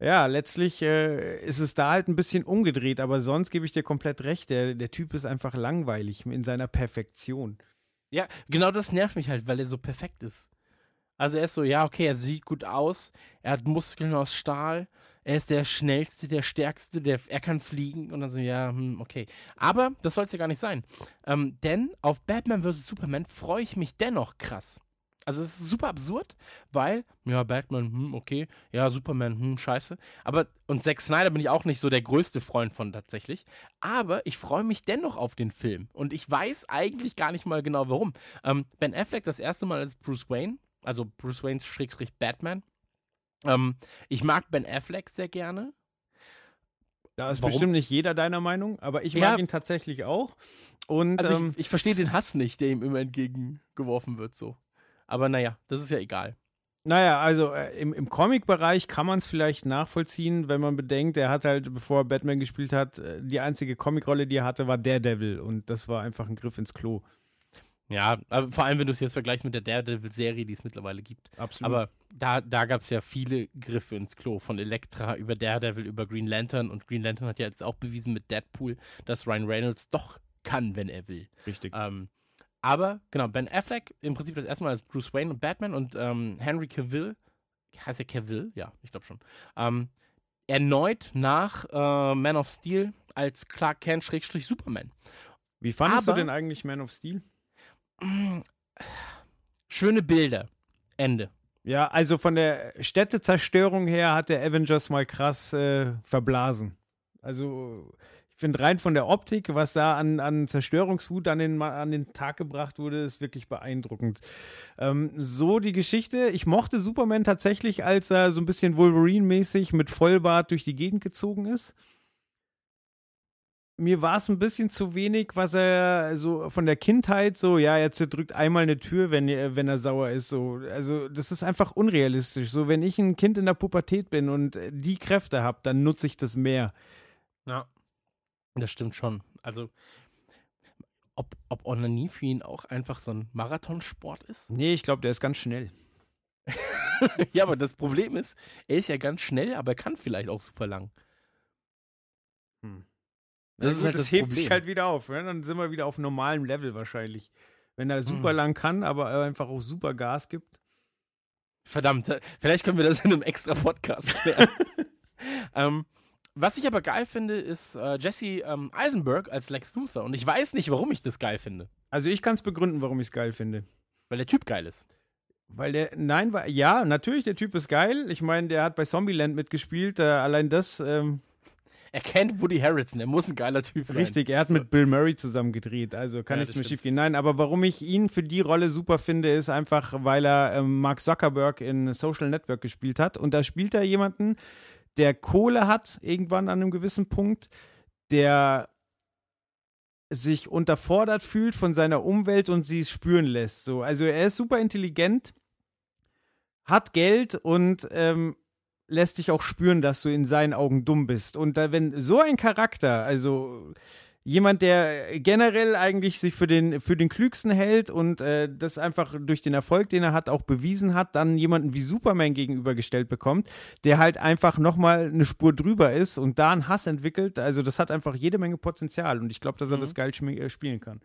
ja, letztlich äh, ist es da halt ein bisschen umgedreht, aber sonst gebe ich dir komplett recht. Der, der Typ ist einfach langweilig in seiner Perfektion. Ja, genau das nervt mich halt, weil er so perfekt ist. Also er ist so, ja, okay, er sieht gut aus, er hat Muskeln aus Stahl, er ist der schnellste, der stärkste, der, er kann fliegen und dann so, ja, hm, okay. Aber das soll es ja gar nicht sein. Ähm, denn auf Batman vs. Superman freue ich mich dennoch krass. Also es ist super absurd, weil, ja, Batman, hm, okay, ja, Superman, hm, scheiße. Aber, und Zack Snyder bin ich auch nicht so der größte Freund von tatsächlich. Aber ich freue mich dennoch auf den Film. Und ich weiß eigentlich gar nicht mal genau warum. Ähm, ben Affleck das erste Mal als Bruce Wayne, also Bruce Waynes Schrägstrich Batman. Ähm, ich mag Ben Affleck sehr gerne. Da ist Warum? bestimmt nicht jeder deiner Meinung, aber ich mag ja. ihn tatsächlich auch. Und also ähm, ich, ich verstehe den Hass nicht, der ihm immer entgegengeworfen wird, so. Aber naja, das ist ja egal. Naja, also äh, im, im Comic-Bereich kann man es vielleicht nachvollziehen, wenn man bedenkt, er hat halt, bevor er Batman gespielt hat, äh, die einzige Comic-Rolle, die er hatte, war Daredevil und das war einfach ein Griff ins Klo. Ja, aber vor allem, wenn du es jetzt vergleichst mit der Daredevil-Serie, die es mittlerweile gibt. Absolut. Aber da, da gab es ja viele Griffe ins Klo, von Elektra über Daredevil, über Green Lantern und Green Lantern hat ja jetzt auch bewiesen mit Deadpool, dass Ryan Reynolds doch kann, wenn er will. Richtig. Ähm, aber genau, Ben Affleck im Prinzip das erste Mal als Bruce Wayne und Batman und ähm, Henry Cavill, heißt er Cavill? Ja, ich glaube schon. Ähm, erneut nach äh, Man of Steel als Clark Kent Schrägstrich Superman. Wie fandest Aber, du denn eigentlich Man of Steel? [CLEARS THROAT] Schöne Bilder. Ende. Ja, also von der Städtezerstörung her hat der Avengers mal krass äh, verblasen. Also finde rein von der Optik, was da an, an Zerstörungswut an den, an den Tag gebracht wurde, ist wirklich beeindruckend. Ähm, so die Geschichte. Ich mochte Superman tatsächlich, als er so ein bisschen Wolverine-mäßig mit Vollbart durch die Gegend gezogen ist mir war es ein bisschen zu wenig, was er so von der Kindheit so, ja, er zerdrückt einmal eine Tür, wenn, wenn er sauer ist. So. Also, das ist einfach unrealistisch. So, wenn ich ein Kind in der Pubertät bin und die Kräfte habe, dann nutze ich das mehr. Ja. Das stimmt schon. Also, ob, ob Onanie für ihn auch einfach so ein Marathonsport ist? Nee, ich glaube, der ist ganz schnell. [LAUGHS] ja, aber das Problem ist, er ist ja ganz schnell, aber er kann vielleicht auch super lang. Hm. Das, ist halt das, das hebt Problem. sich halt wieder auf. Ne? Dann sind wir wieder auf normalem Level wahrscheinlich. Wenn er super hm. lang kann, aber einfach auch super Gas gibt. Verdammt, vielleicht können wir das in einem extra Podcast klären. [LAUGHS] ähm, was ich aber geil finde, ist äh, Jesse ähm, Eisenberg als Lex Luthor. Und ich weiß nicht, warum ich das geil finde. Also ich kann es begründen, warum ich es geil finde. Weil der Typ geil ist. Weil der, nein, war, ja, natürlich, der Typ ist geil. Ich meine, der hat bei Zombieland mitgespielt. Äh, allein das. Ähm, er kennt Woody Harrelson, er muss ein geiler Typ sein. Richtig, er hat so. mit Bill Murray zusammen gedreht, also kann ja, nichts mehr schief gehen. Nein, aber warum ich ihn für die Rolle super finde, ist einfach, weil er ähm, Mark Zuckerberg in Social Network gespielt hat. Und da spielt er jemanden, der Kohle hat, irgendwann an einem gewissen Punkt, der sich unterfordert fühlt von seiner Umwelt und sie es spüren lässt. So. Also er ist super intelligent, hat Geld und ähm, lässt dich auch spüren, dass du in seinen Augen dumm bist. Und da, wenn so ein Charakter, also jemand, der generell eigentlich sich für den, für den Klügsten hält und äh, das einfach durch den Erfolg, den er hat, auch bewiesen hat, dann jemanden wie Superman gegenübergestellt bekommt, der halt einfach nochmal eine Spur drüber ist und da einen Hass entwickelt. Also das hat einfach jede Menge Potenzial und ich glaube, dass er mhm. das geil äh, spielen kann.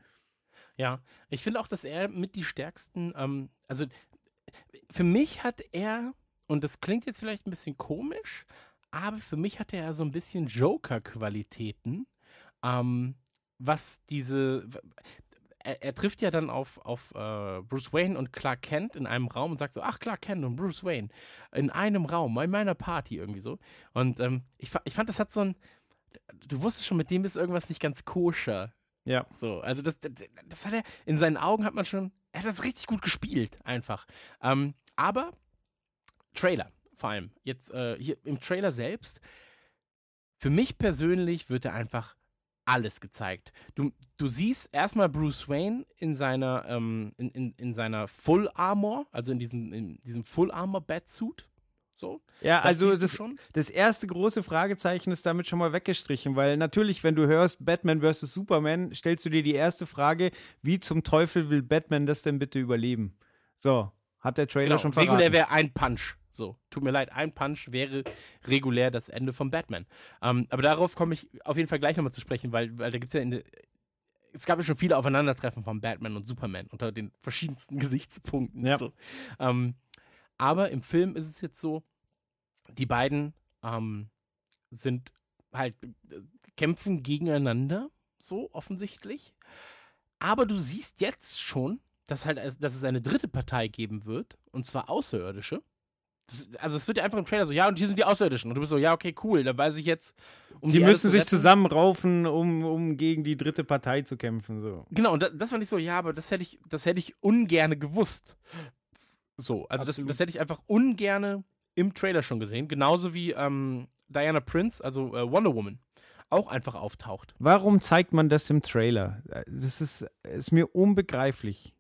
Ja, ich finde auch, dass er mit die stärksten, ähm, also für mich hat er, und das klingt jetzt vielleicht ein bisschen komisch, aber für mich hat er so ein bisschen Joker-Qualitäten ähm, was diese. Er, er, trifft ja dann auf, auf äh, Bruce Wayne und Clark Kent in einem Raum und sagt so, ach, Clark Kent und Bruce Wayne in einem Raum, in meiner Party irgendwie so. Und ähm, ich, ich fand, das hat so ein, du wusstest schon, mit dem ist irgendwas nicht ganz koscher. Ja. So, also das, das, das, hat er, in seinen Augen hat man schon, er hat das richtig gut gespielt, einfach. Ähm, aber Trailer vor allem, jetzt äh, hier im Trailer selbst, für mich persönlich wird er einfach alles gezeigt. Du, du siehst erstmal Bruce Wayne in seiner, ähm, in, in, in seiner Full Armor, also in diesem, in diesem Full Armor Batsuit. So. Ja, Das also das, das erste große Fragezeichen ist damit schon mal weggestrichen, weil natürlich, wenn du hörst Batman vs. Superman, stellst du dir die erste Frage, wie zum Teufel will Batman das denn bitte überleben? So, hat der Trailer Genau, schon verraten. regulär wäre ein Punch. So, tut mir leid, ein Punch wäre regulär das Ende von Batman. Ähm, aber darauf komme ich auf jeden Fall gleich nochmal zu sprechen, weil, weil da gibt es ja in der, es gab ja schon viele Aufeinandertreffen von Batman und Superman unter den verschiedensten [LAUGHS] Gesichtspunkten. Ja. So. Ähm, aber im Film ist es jetzt so, die beiden ähm, sind halt, äh, kämpfen gegeneinander, so offensichtlich. Aber du siehst jetzt schon, dass, halt, dass es eine dritte Partei geben wird, und zwar Außerirdische. Das, also es wird ja einfach im Trailer so, ja, und hier sind die Außerirdischen. Und du bist so, ja, okay, cool, dann weiß ich jetzt, um Sie die Erde müssen sich zusammenraufen, um, um gegen die dritte Partei zu kämpfen. So. Genau, und da, das fand ich so, ja, aber das hätte ich, das hätte ich ungerne gewusst. So, also das, das hätte ich einfach ungerne im Trailer schon gesehen. Genauso wie ähm, Diana Prince, also äh, Wonder Woman, auch einfach auftaucht. Warum zeigt man das im Trailer? Das ist, ist mir unbegreiflich.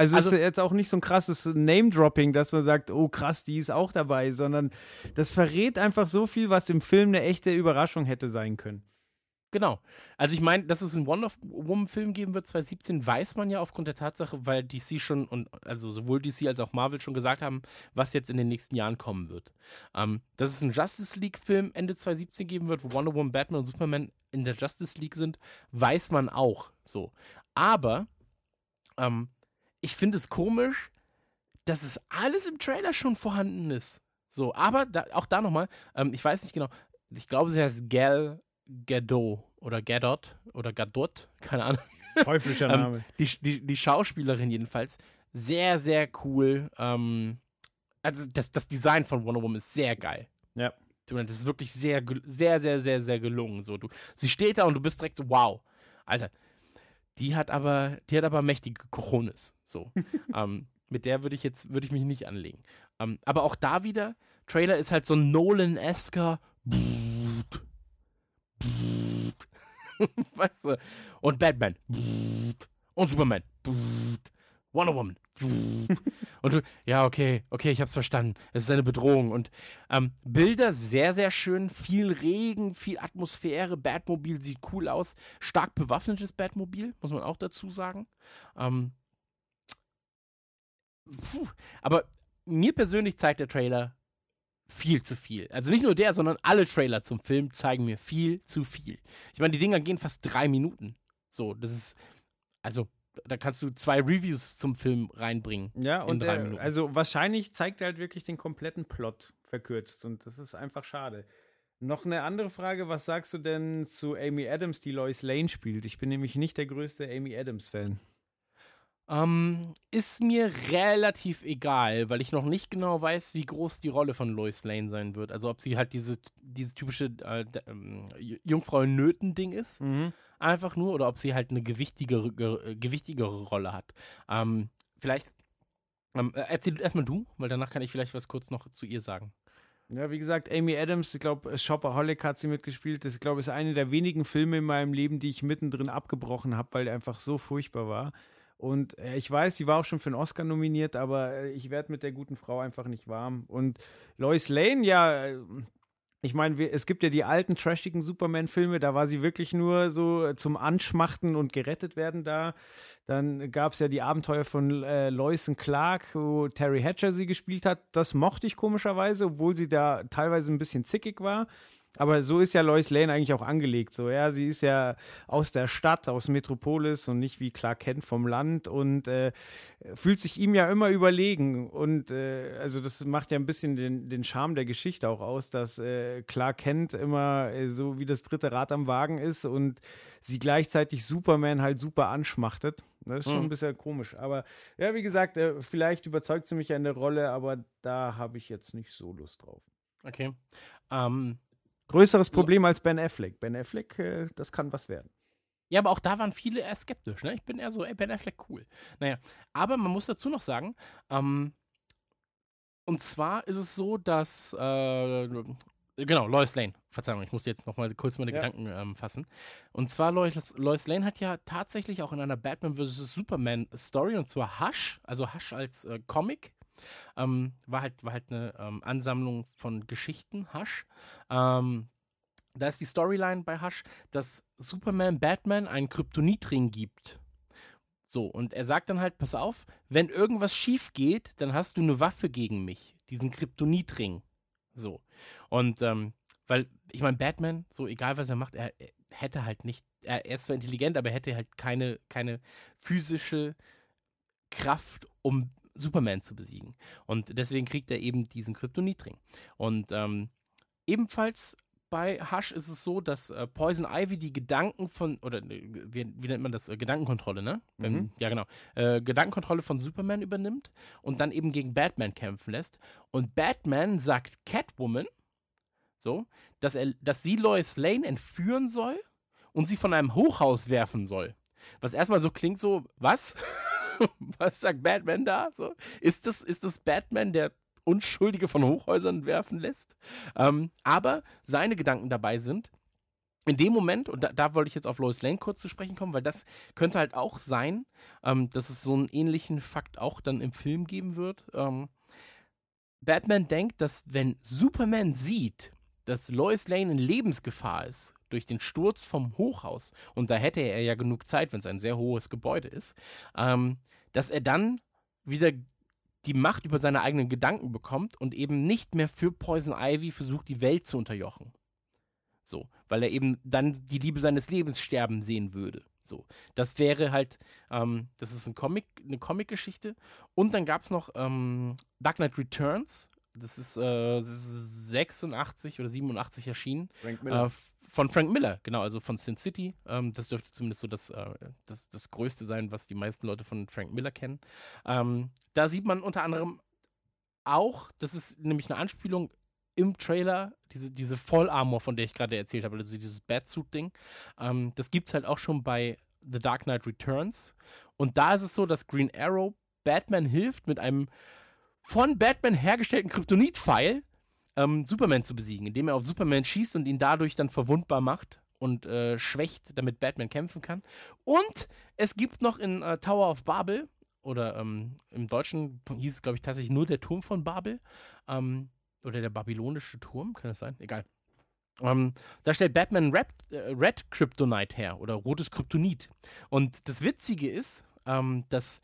Also, es Also- ist jetzt auch nicht so ein krasses Name-Dropping, dass man sagt, oh krass, die ist auch dabei, sondern das verrät einfach so viel, was im Film eine echte Überraschung hätte sein können. Genau. Also ich meine, dass es einen Wonder Woman-Film geben wird 2017, weiß man ja aufgrund der Tatsache, weil DC schon und also sowohl DC als auch Marvel schon gesagt haben, was jetzt in den nächsten Jahren kommen wird. Ähm, dass es einen Justice League-Film Ende 2017 geben wird, wo Wonder Woman, Batman und Superman in der Justice League sind, weiß man auch so. Aber ähm, ich finde es komisch, dass es alles im Trailer schon vorhanden ist. So, aber da, auch da nochmal, ähm, ich weiß nicht genau, ich glaube, sie heißt Gal Gadot oder Gadot oder Gadot, [LAUGHS] keine Ahnung. Teuflischer Ähm, Name. Die, die, die Schauspielerin jedenfalls, sehr, sehr cool. Ähm, also das, das Design von Wonder Woman ist sehr geil. Ja. Das ist wirklich sehr, sehr, sehr, sehr, sehr gelungen. So, du, sie steht da und du bist direkt so, wow. Alter, die hat aber, die hat aber mächtige Cojones. So. [LAUGHS] ähm, mit der würde ich jetzt, würde ich mich nicht anlegen. Ähm, aber auch da wieder, Trailer ist halt so ein Nolan-esker. [LAUGHS] weißt du? Und Batman. Und Superman. Wonder Woman. Und du, ja, okay, okay, ich hab's verstanden. Es ist eine Bedrohung. Und ähm, Bilder sehr, sehr schön. Viel Regen, viel Atmosphäre. Batmobil sieht cool aus. Stark bewaffnetes Batmobil, muss man auch dazu sagen. Ähm, puh, aber mir persönlich zeigt der Trailer viel zu viel. Also nicht nur der, sondern alle Trailer zum Film zeigen mir viel zu viel. Ich meine, die Dinger gehen fast drei Minuten. So, das ist, also, da kannst du zwei Reviews zum Film reinbringen. Ja, und drei Minuten. also wahrscheinlich zeigt er halt wirklich den kompletten Plot verkürzt und das ist einfach schade. Noch eine andere Frage, was sagst du denn zu Amy Adams, die Lois Lane spielt? Ich bin nämlich nicht der größte Amy Adams-Fan. Ähm, ist mir relativ egal, weil ich noch nicht genau weiß, wie groß die Rolle von Lois Lane sein wird. Also ob sie halt diese, diese typische äh, ähm, Jungfrau in Nöten-Ding ist, einfach nur, oder ob sie halt eine gewichtigere, ge, gewichtigere Rolle hat. Ähm, vielleicht ähm, äh, erzähl erstmal du, weil danach kann ich vielleicht was kurz noch zu ihr sagen. Ja, wie gesagt, Amy Adams, ich glaube, Shopaholic hat sie mitgespielt. Das, ich glaube, ist eine der wenigen Filme in meinem Leben, die ich mittendrin abgebrochen habe, weil der einfach so furchtbar war. Und äh, ich weiß, sie war auch schon für einen Oscar nominiert, aber äh, ich werde mit der guten Frau einfach nicht warm. Und Lois Lane, ja, äh, ich meine, es gibt ja die alten, trashigen Superman-Filme, da war sie wirklich nur so zum Anschmachten und gerettet werden da. Dann gab es ja die Abenteuer von äh, Lois und Clark, wo Terry Hatcher sie gespielt hat. Das mochte ich komischerweise, obwohl sie da teilweise ein bisschen zickig war. Aber so ist ja Lois Lane eigentlich auch angelegt. So, ja, sie ist ja aus der Stadt, aus Metropolis und nicht wie Clark Kent vom Land und äh, fühlt sich ihm ja immer überlegen. Und äh, also das macht ja ein bisschen den, den Charme der Geschichte auch aus, dass äh, Clark Kent immer äh, so wie das dritte Rad am Wagen ist und sie gleichzeitig Superman halt super anschmachtet. Das ist schon Mhm. ein bisschen komisch. Aber ja, wie gesagt, äh, vielleicht überzeugt sie mich ja in der Rolle, aber da habe ich jetzt nicht so Lust drauf. Okay. Ähm, Größeres Problem als Ben Affleck. Ben Affleck, äh, das kann was werden. Ja, aber auch da waren viele eher skeptisch. Ne? Ich bin eher so, ey, Ben Affleck, cool. Naja, aber man muss dazu noch sagen, ähm, und zwar ist es so, dass äh, genau, Lois Lane. Verzeihung, ich muss jetzt noch mal kurz meine Ja. Gedanken ähm, fassen. Und zwar, Lois, Lois Lane hat ja tatsächlich auch in einer Batman vs. Superman Story, und zwar Hush, also Hush als äh, Comic, ähm, war, halt, war halt eine ähm, Ansammlung von Geschichten, Hush. Ähm, da ist die Storyline bei Hush, dass Superman Batman einen Kryptonitring gibt. So, und er sagt dann halt, pass auf, wenn irgendwas schief geht, dann hast du eine Waffe gegen mich, diesen Kryptonitring. So. Und ähm, weil, ich meine, Batman, so egal was er macht, er, er hätte halt nicht, er, er ist zwar intelligent, aber er hätte halt keine, keine physische Kraft, um Superman zu besiegen. Und deswegen kriegt er eben diesen Kryptonitring. Und ähm, ebenfalls bei Hush ist es so, dass äh, Poison Ivy die Gedanken von, oder äh, wie, wie nennt man das? Äh, Gedankenkontrolle, ne? Mhm. Ja, genau. Äh, Gedankenkontrolle von Superman übernimmt und dann eben gegen Batman kämpfen lässt. Und Batman sagt Catwoman, so, dass, er, dass sie Lois Lane entführen soll und sie von einem Hochhaus werfen soll. Was erstmal so klingt so, was? [LAUGHS] [LAUGHS] was sagt Batman da? So, ist, das, ist das Batman, der Unschuldige von Hochhäusern werfen lässt? Ähm, aber seine Gedanken dabei sind, in dem Moment, und da, da wollte ich jetzt auf Lois Lane kurz zu sprechen kommen, weil das könnte halt auch sein, ähm, dass es so einen ähnlichen Fakt auch dann im Film geben wird. Ähm, Batman denkt, dass wenn Superman sieht, dass Lois Lane in Lebensgefahr ist durch den Sturz vom Hochhaus, und da hätte er ja genug Zeit, wenn es ein sehr hohes Gebäude ist, ähm, dass er dann wieder die Macht über seine eigenen Gedanken bekommt und eben nicht mehr für Poison Ivy versucht, die Welt zu unterjochen. So, weil er eben dann die Liebe seines Lebens sterben sehen würde. So, das wäre halt, ähm, das ist ein Comic, eine Comic-Geschichte. Und dann gab es noch ähm, Dark Knight Returns. Das ist, äh, das ist 86 oder 87 erschienen. Frank Äh, f- von Frank Miller, genau, also von Sin City. Ähm, das dürfte zumindest so das, äh, das, das Größte sein, was die meisten Leute von Frank Miller kennen. Ähm, da sieht man unter anderem auch, das ist nämlich eine Anspielung im Trailer, diese, diese Voll-Armor, von der ich gerade erzählt habe, also dieses Batsuit-Ding. Ähm, das gibt es halt auch schon bei The Dark Knight Returns. Und da ist es so, dass Green Arrow Batman hilft, mit einem von Batman hergestellten Kryptonit-Pfeil ähm, Superman zu besiegen, indem er auf Superman schießt und ihn dadurch dann verwundbar macht und äh, schwächt, damit Batman kämpfen kann. Und es gibt noch in äh, Tower of Babel, oder ähm, im Deutschen hieß es, glaube ich, tatsächlich nur der Turm von Babel, ähm, oder der babylonische Turm, kann das sein? Egal. Ähm, da stellt Batman Red, äh, Red Kryptonite her oder rotes Kryptonit. Und das Witzige ist, ähm, dass,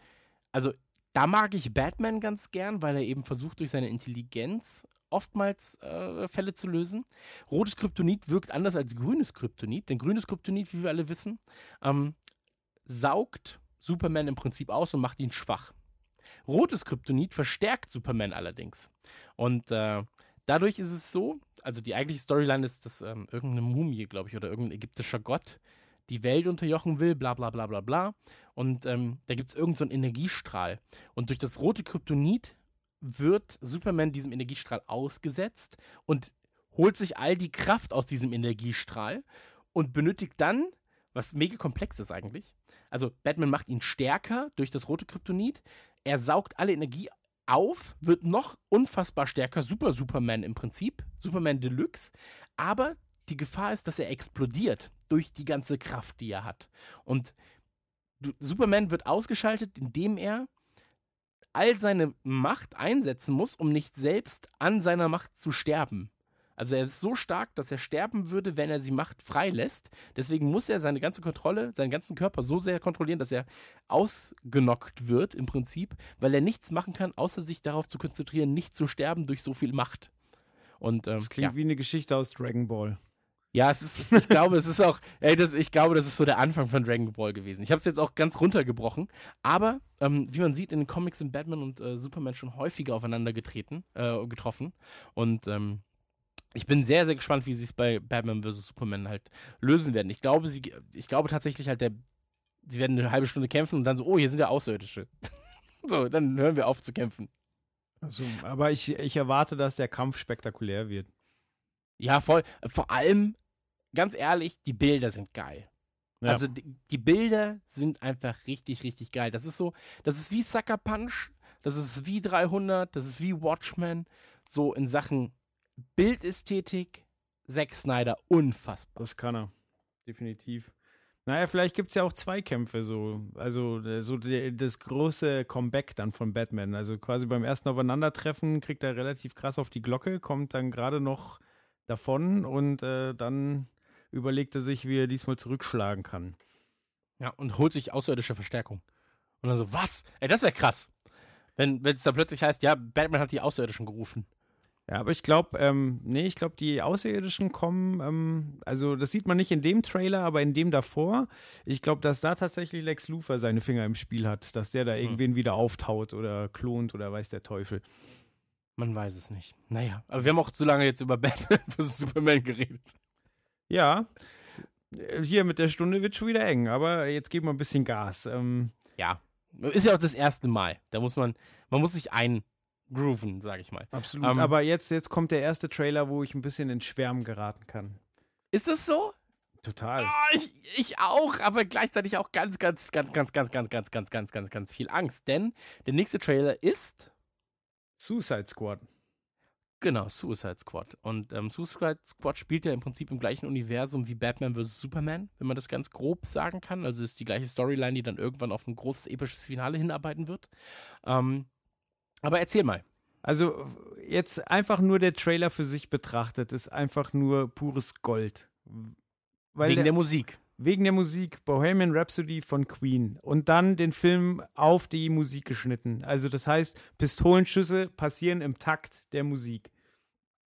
also da mag ich Batman ganz gern, weil er eben versucht, durch seine Intelligenz oftmals äh, Fälle zu lösen. Rotes Kryptonit wirkt anders als grünes Kryptonit, denn grünes Kryptonit, wie wir alle wissen, ähm, saugt Superman im Prinzip aus und macht ihn schwach. Rotes Kryptonit verstärkt Superman allerdings. Und äh, dadurch ist es so, also die eigentliche Storyline ist, dass ähm, irgendeine Mumie, glaube ich, oder irgendein ägyptischer Gott die Welt unterjochen will, bla bla bla bla bla. Und ähm, da gibt es irgendeinen so Energiestrahl. Und durch das rote Kryptonit wird Superman diesem Energiestrahl ausgesetzt und holt sich all die Kraft aus diesem Energiestrahl und benötigt dann, was mega komplex ist eigentlich, also Batman macht ihn stärker durch das rote Kryptonit, er saugt alle Energie auf, wird noch unfassbar stärker, Super Superman im Prinzip, Superman Deluxe, aber die Gefahr ist, dass er explodiert durch die ganze Kraft, die er hat. Und Superman wird ausgeschaltet, indem er all seine Macht einsetzen muss, um nicht selbst an seiner Macht zu sterben. Also er ist so stark, dass er sterben würde, wenn er die Macht freilässt. Deswegen muss er seine ganze Kontrolle, seinen ganzen Körper so sehr kontrollieren, dass er ausgenockt wird im Prinzip, weil er nichts machen kann, außer sich darauf zu konzentrieren, nicht zu sterben durch so viel Macht. Und ähm, Das klingt ja. wie eine Geschichte aus Dragon Ball. Ja, es ist, ich glaube, es ist auch, ey, das, ich glaube, das ist so der Anfang von Dragon Ball gewesen. Ich habe es jetzt auch ganz runtergebrochen, aber ähm, wie man sieht, in den Comics sind Batman und äh, Superman schon häufiger aufeinander getreten, äh, getroffen. Und ähm, ich bin sehr, sehr gespannt, wie sie es bei Batman vs. Superman halt lösen werden. Ich glaube, sie, ich glaube tatsächlich halt, der, sie werden eine halbe Stunde kämpfen und dann so, oh, hier sind ja Außerirdische. [LAUGHS] so, dann hören wir auf zu kämpfen. Also, aber ich, ich erwarte, dass der Kampf spektakulär wird. Ja, voll. Vor allem, ganz ehrlich, die Bilder sind geil. Ja. Also die, die Bilder sind einfach richtig, richtig geil. Das ist so, das ist wie Sucker Punch, das ist wie 300, das ist wie Watchmen, so in Sachen Bildästhetik, Zack Snyder unfassbar. Das kann er. Definitiv. Naja, vielleicht gibt es ja auch Zweikämpfe so. Also äh, so die, das große Comeback dann von Batman. Also quasi beim ersten Aufeinandertreffen kriegt er relativ krass auf die Glocke, kommt dann gerade noch davon und äh, dann überlegt er sich, wie er diesmal zurückschlagen kann. Ja, und holt sich außerirdische Verstärkung. Und dann so, was? Ey, das wäre krass. Wenn es da plötzlich heißt, ja, Batman hat die Außerirdischen gerufen. Ja, aber ich glaube, ähm, nee, ich glaube, die Außerirdischen kommen, ähm, also das sieht man nicht in dem Trailer, aber in dem davor. Ich glaube, dass da tatsächlich Lex Luthor seine Finger im Spiel hat, dass der da Hm. irgendwen wieder auftaut oder klont oder weiß der Teufel. Man weiß es nicht. Naja, aber wir haben auch zu lange jetzt über Batman [LAUGHS] vs. Superman geredet. Ja, äh, hier mit der Stunde wird schon wieder eng, aber jetzt geben wir ein bisschen Gas. Ähm, Ja, ist ja auch das erste Mal. Da muss man, man muss sich eingrooven, sage ich mal. absolut. Ähm, aber jetzt, jetzt kommt der erste Trailer, wo ich ein bisschen in Schwärmen geraten kann. Ist das so? Total. Ah, ich, ich auch, aber gleichzeitig auch ganz, ganz, ganz, ganz, ganz, ganz, ganz, ganz, ganz, ganz, ganz viel Angst. Denn der nächste Trailer ist Suicide Squad. Genau, Suicide Squad. Und ähm, Suicide Squad spielt ja im Prinzip im gleichen Universum wie Batman vs. Superman, wenn man das ganz grob sagen kann. Also ist die gleiche Storyline, die dann irgendwann auf ein großes episches Finale hinarbeiten wird. Ähm, aber erzähl mal. Also jetzt einfach nur der Trailer für sich betrachtet, ist einfach nur pures Gold. Weil wegen der, der Musik. Wegen der Musik Bohemian Rhapsody von Queen und dann den Film auf die Musik geschnitten. Also das heißt, Pistolenschüsse passieren im Takt der Musik.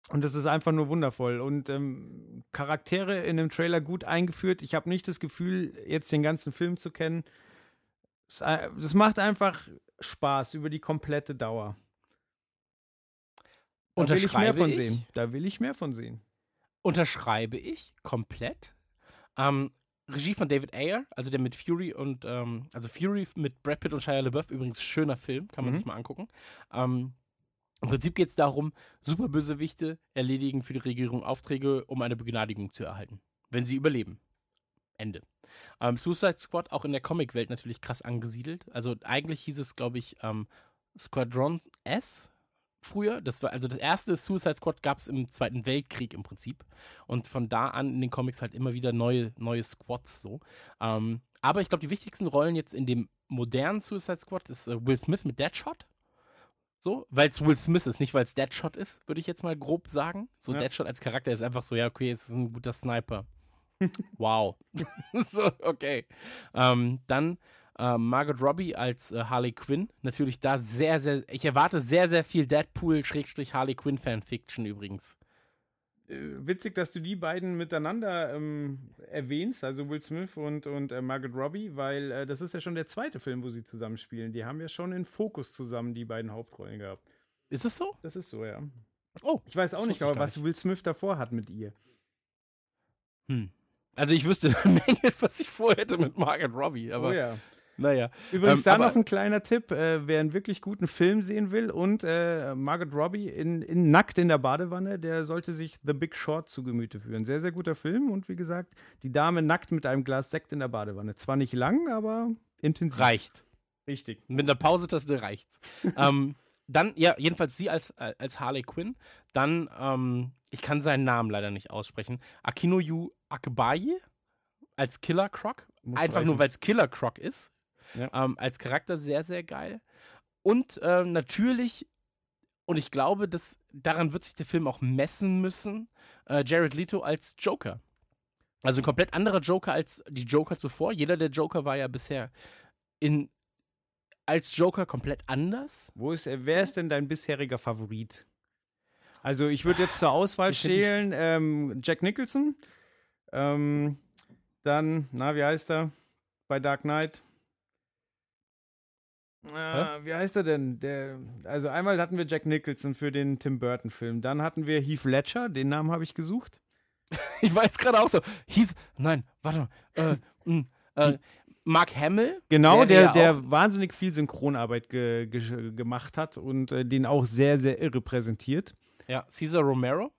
Und das ist einfach nur wundervoll. Und ähm, Charaktere in dem Trailer gut eingeführt. Ich habe nicht das Gefühl, jetzt den ganzen Film zu kennen. Es, äh, Das macht einfach Spaß über die komplette Dauer. Da will ich mehr Unterschreibe von ich. sehen. Da will ich mehr von sehen. Unterschreibe ich komplett. Ähm, Regie von David Ayer, also der mit Fury und, ähm, also Fury mit Brad Pitt und Shia LaBeouf, übrigens schöner Film, kann man Mhm. sich mal angucken. Ähm, Im Prinzip geht es darum, Superbösewichte erledigen für die Regierung Aufträge, um eine Begnadigung zu erhalten, wenn sie überleben. Ende. Ähm, Suicide Squad auch in der Comicwelt natürlich krass angesiedelt. Also eigentlich hieß es, glaube ich, ähm, Squadron S früher. Das war also das erste Suicide Squad gab es im Zweiten Weltkrieg im Prinzip. Und von da an in den Comics halt immer wieder neue, neue Squads so. Ähm, aber ich glaube, die wichtigsten Rollen jetzt in dem modernen Suicide Squad ist äh, Will Smith mit Deadshot. So, weil es Will Smith ist, nicht weil es Deadshot ist, würde ich jetzt mal grob sagen. So, Ja. Deadshot als Charakter ist einfach so, ja, okay, es ist ein guter Sniper. [LAUGHS] wow. [LAUGHS] so, okay. Ähm, dann äh, Margot Robbie als äh, Harley Quinn. Natürlich da sehr, sehr, ich erwarte sehr, sehr viel Deadpool-Harley Quinn-Fanfiction übrigens. Äh, witzig, dass du die beiden miteinander ähm, erwähnst, also Will Smith und, und äh, Margot Robbie, weil äh, das ist ja schon der zweite Film, wo sie zusammenspielen. Die haben ja schon in Fokus zusammen die beiden Hauptrollen gehabt. Ist es so? Das ist so, ja. Oh. Ich weiß auch nicht, aber was Will Smith davor hat mit ihr. Hm. Also ich wüsste [LAUGHS] eine Menge, was ich vorhätte mit Margot Robbie, aber oh ja. Naja. Übrigens, Ähm, da noch ein kleiner Tipp, äh, wer einen wirklich guten Film sehen will und äh, Margot Robbie in, in nackt in der Badewanne, der sollte sich The Big Short zu Gemüte führen. Sehr, sehr guter Film und wie gesagt, die Dame nackt mit einem Glas Sekt in der Badewanne. Zwar nicht lang, aber intensiv. Reicht. Richtig. Mit einer Pausetaste reicht's. [LAUGHS] ähm, dann, ja, jedenfalls sie als, äh, als Harley Quinn. Dann, ähm, ich kann seinen Namen leider nicht aussprechen. Akinoyu Akbaye als Killer Croc. Muss Einfach reichen. nur, weil es Killer Croc ist. Ja. Ähm, als Charakter sehr, sehr geil. Und ähm, natürlich, und ich glaube, dass daran wird sich der Film auch messen müssen, äh, Jared Leto als Joker. Also ein komplett anderer Joker als die Joker zuvor. Jeder der Joker war ja bisher in, als Joker komplett anders. Wo ist, äh, wer ist denn dein bisheriger Favorit? Also ich würde jetzt zur Auswahl stehlen ähm, Jack Nicholson, ähm, dann, na, wie heißt er bei Dark Knight? Äh, wie heißt er denn? Der, also einmal hatten wir Jack Nicholson für den Tim Burton Film, dann hatten wir Heath Ledger, den Namen habe ich gesucht. [LAUGHS] Ich war jetzt gerade auch so. Hieß, nein, warte mal. Äh, mh, äh, Mark Hamill. Genau, der, der auch- wahnsinnig viel Synchronarbeit ge, ge, gemacht hat und äh, den auch sehr, sehr irre präsentiert. Ja, Caesar Romero.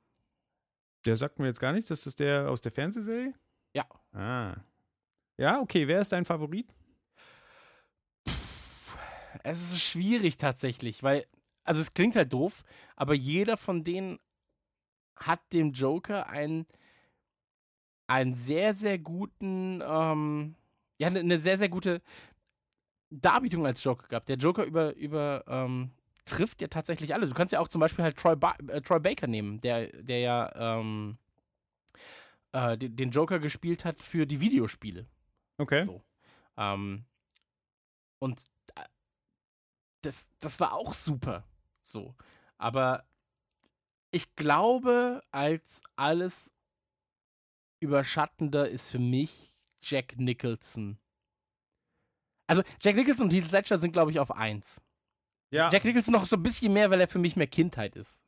Der sagt mir jetzt gar nichts. Das ist der aus der Fernsehserie? Ja. Ah. Ja, okay. Wer ist dein Favorit? Es ist schwierig tatsächlich, weil, also es klingt halt doof, aber jeder von denen hat dem Joker einen, einen sehr, sehr guten, ähm, ja, eine ne sehr, sehr gute Darbietung als Joker gehabt. Der Joker über, über ähm, trifft ja tatsächlich alle. Du kannst ja auch zum Beispiel halt Troy, ba äh, Troy Baker nehmen, der, der ja ähm, äh, den, den Joker gespielt hat für die Videospiele. Okay. So. Ähm, und das, das war auch super. So. Aber ich glaube, als alles überschattender ist für mich Jack Nicholson. Also, Jack Nicholson und Heath Ledger sind, glaube ich, auf eins. Ja, Jack Nicholson noch so ein bisschen mehr, weil er für mich mehr Kindheit ist.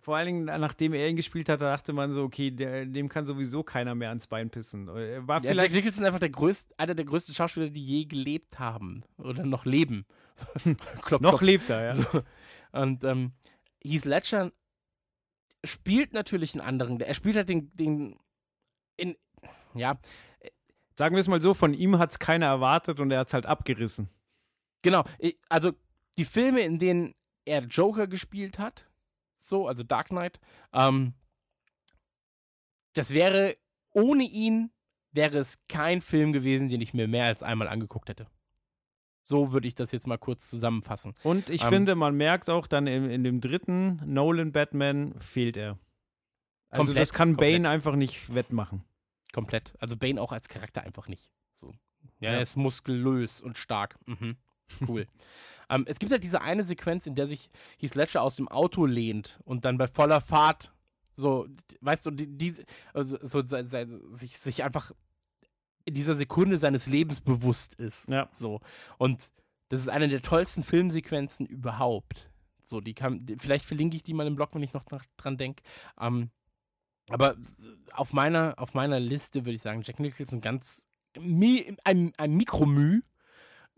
Vor allen Dingen, nachdem er ihn gespielt hat, da dachte man so, okay, der, dem kann sowieso keiner mehr ans Bein pissen. Er war Ja, Jack vielleicht. Nicholson einfach der größte, einer der größten Schauspieler, die je gelebt haben. Oder noch leben. [LAUGHS] klopf, noch klopf. lebt er, ja. So. Und ähm, Heath Ledger spielt natürlich einen anderen. Er spielt halt den, den in, ja, Sagen wir es mal so, von ihm hat es keiner erwartet und er hat es halt abgerissen. genau. Also die Filme, in denen er Joker gespielt hat, so, also Dark Knight, ähm, das wäre, ohne ihn wäre es kein Film gewesen, den ich mir mehr als einmal angeguckt hätte. So würde ich das jetzt mal kurz zusammenfassen. Und ich Ähm, finde, man merkt auch dann in, in dem dritten Nolan Batman fehlt er. Also Komplett, das kann komplett. Bane einfach nicht wettmachen. Komplett. Also Bane auch als Charakter einfach nicht. So. Ja, Ja. er ist muskulös und stark. Mhm. Cool. [LAUGHS] ähm, es gibt halt diese eine Sequenz, in der sich Heath Ledger aus dem Auto lehnt und dann bei voller Fahrt so, weißt du, die, die, also, so, se- se- sich, sich einfach in dieser Sekunde seines Lebens bewusst ist. Ja. So. Und das ist eine der tollsten Filmsequenzen überhaupt. So, die kann, die, vielleicht verlinke ich die mal im Blog, wenn ich noch dra- dran denke. Ähm, aber auf meiner, auf meiner Liste würde ich sagen, Jack Nicholson ganz mi, ein, ein Mikromü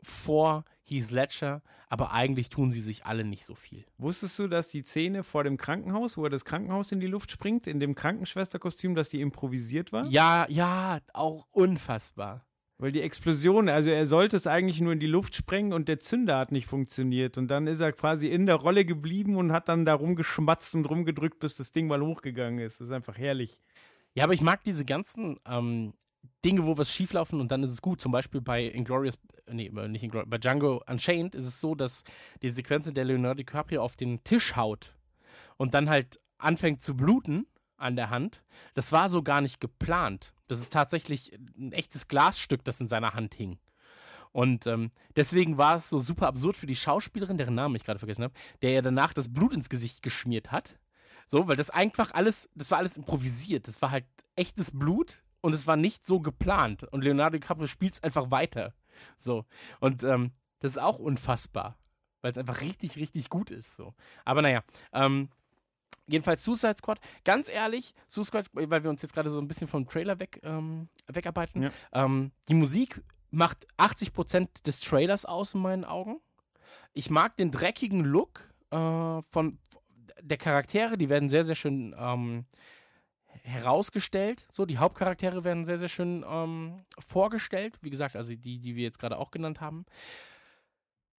vor Heath Ledger, aber eigentlich tun sie sich alle nicht so viel. Wusstest du, dass die Szene vor dem Krankenhaus, wo er das Krankenhaus in die Luft springt, in dem Krankenschwesterkostüm, dass die improvisiert war? Ja, ja, auch unfassbar. Weil die Explosion, also er sollte es eigentlich nur in die Luft sprengen und der Zünder hat nicht funktioniert. Und dann ist er quasi in der Rolle geblieben und hat dann da rumgeschmatzt und rumgedrückt, bis das Ding mal hochgegangen ist. Das ist einfach herrlich. Ja, aber ich mag diese ganzen ähm, Dinge, wo was schieflaufen und dann ist es gut. Zum Beispiel bei Inglourious, äh, nee, nicht Inglourious, bei Django Unchained ist es so, dass die Sequenz, in der Leonardo DiCaprio auf den Tisch haut und dann halt anfängt zu bluten an der Hand, das war so gar nicht geplant. Das ist tatsächlich ein echtes Glasstück, das in seiner Hand hing. Und ähm, deswegen war es so super absurd für die Schauspielerin, deren Namen ich gerade vergessen habe, der ja danach das Blut ins Gesicht geschmiert hat. So, weil das einfach alles, das war alles improvisiert. Das war halt echtes Blut und es war nicht so geplant. Und Leonardo DiCaprio spielt es einfach weiter. So. Und ähm, das ist auch unfassbar, weil es einfach richtig, richtig gut ist. So. Aber naja, ähm, jedenfalls Suicide Squad. Ganz ehrlich, Suicide Squad, weil wir uns jetzt gerade so ein bisschen vom Trailer weg, ähm, wegarbeiten. Ja. Ähm, die Musik macht 80% des Trailers aus in meinen Augen. Ich mag den dreckigen Look äh, von der Charaktere, die werden sehr, sehr schön ähm, herausgestellt. So, die Hauptcharaktere werden sehr, sehr schön ähm, vorgestellt. Wie gesagt, also die, die wir jetzt gerade auch genannt haben.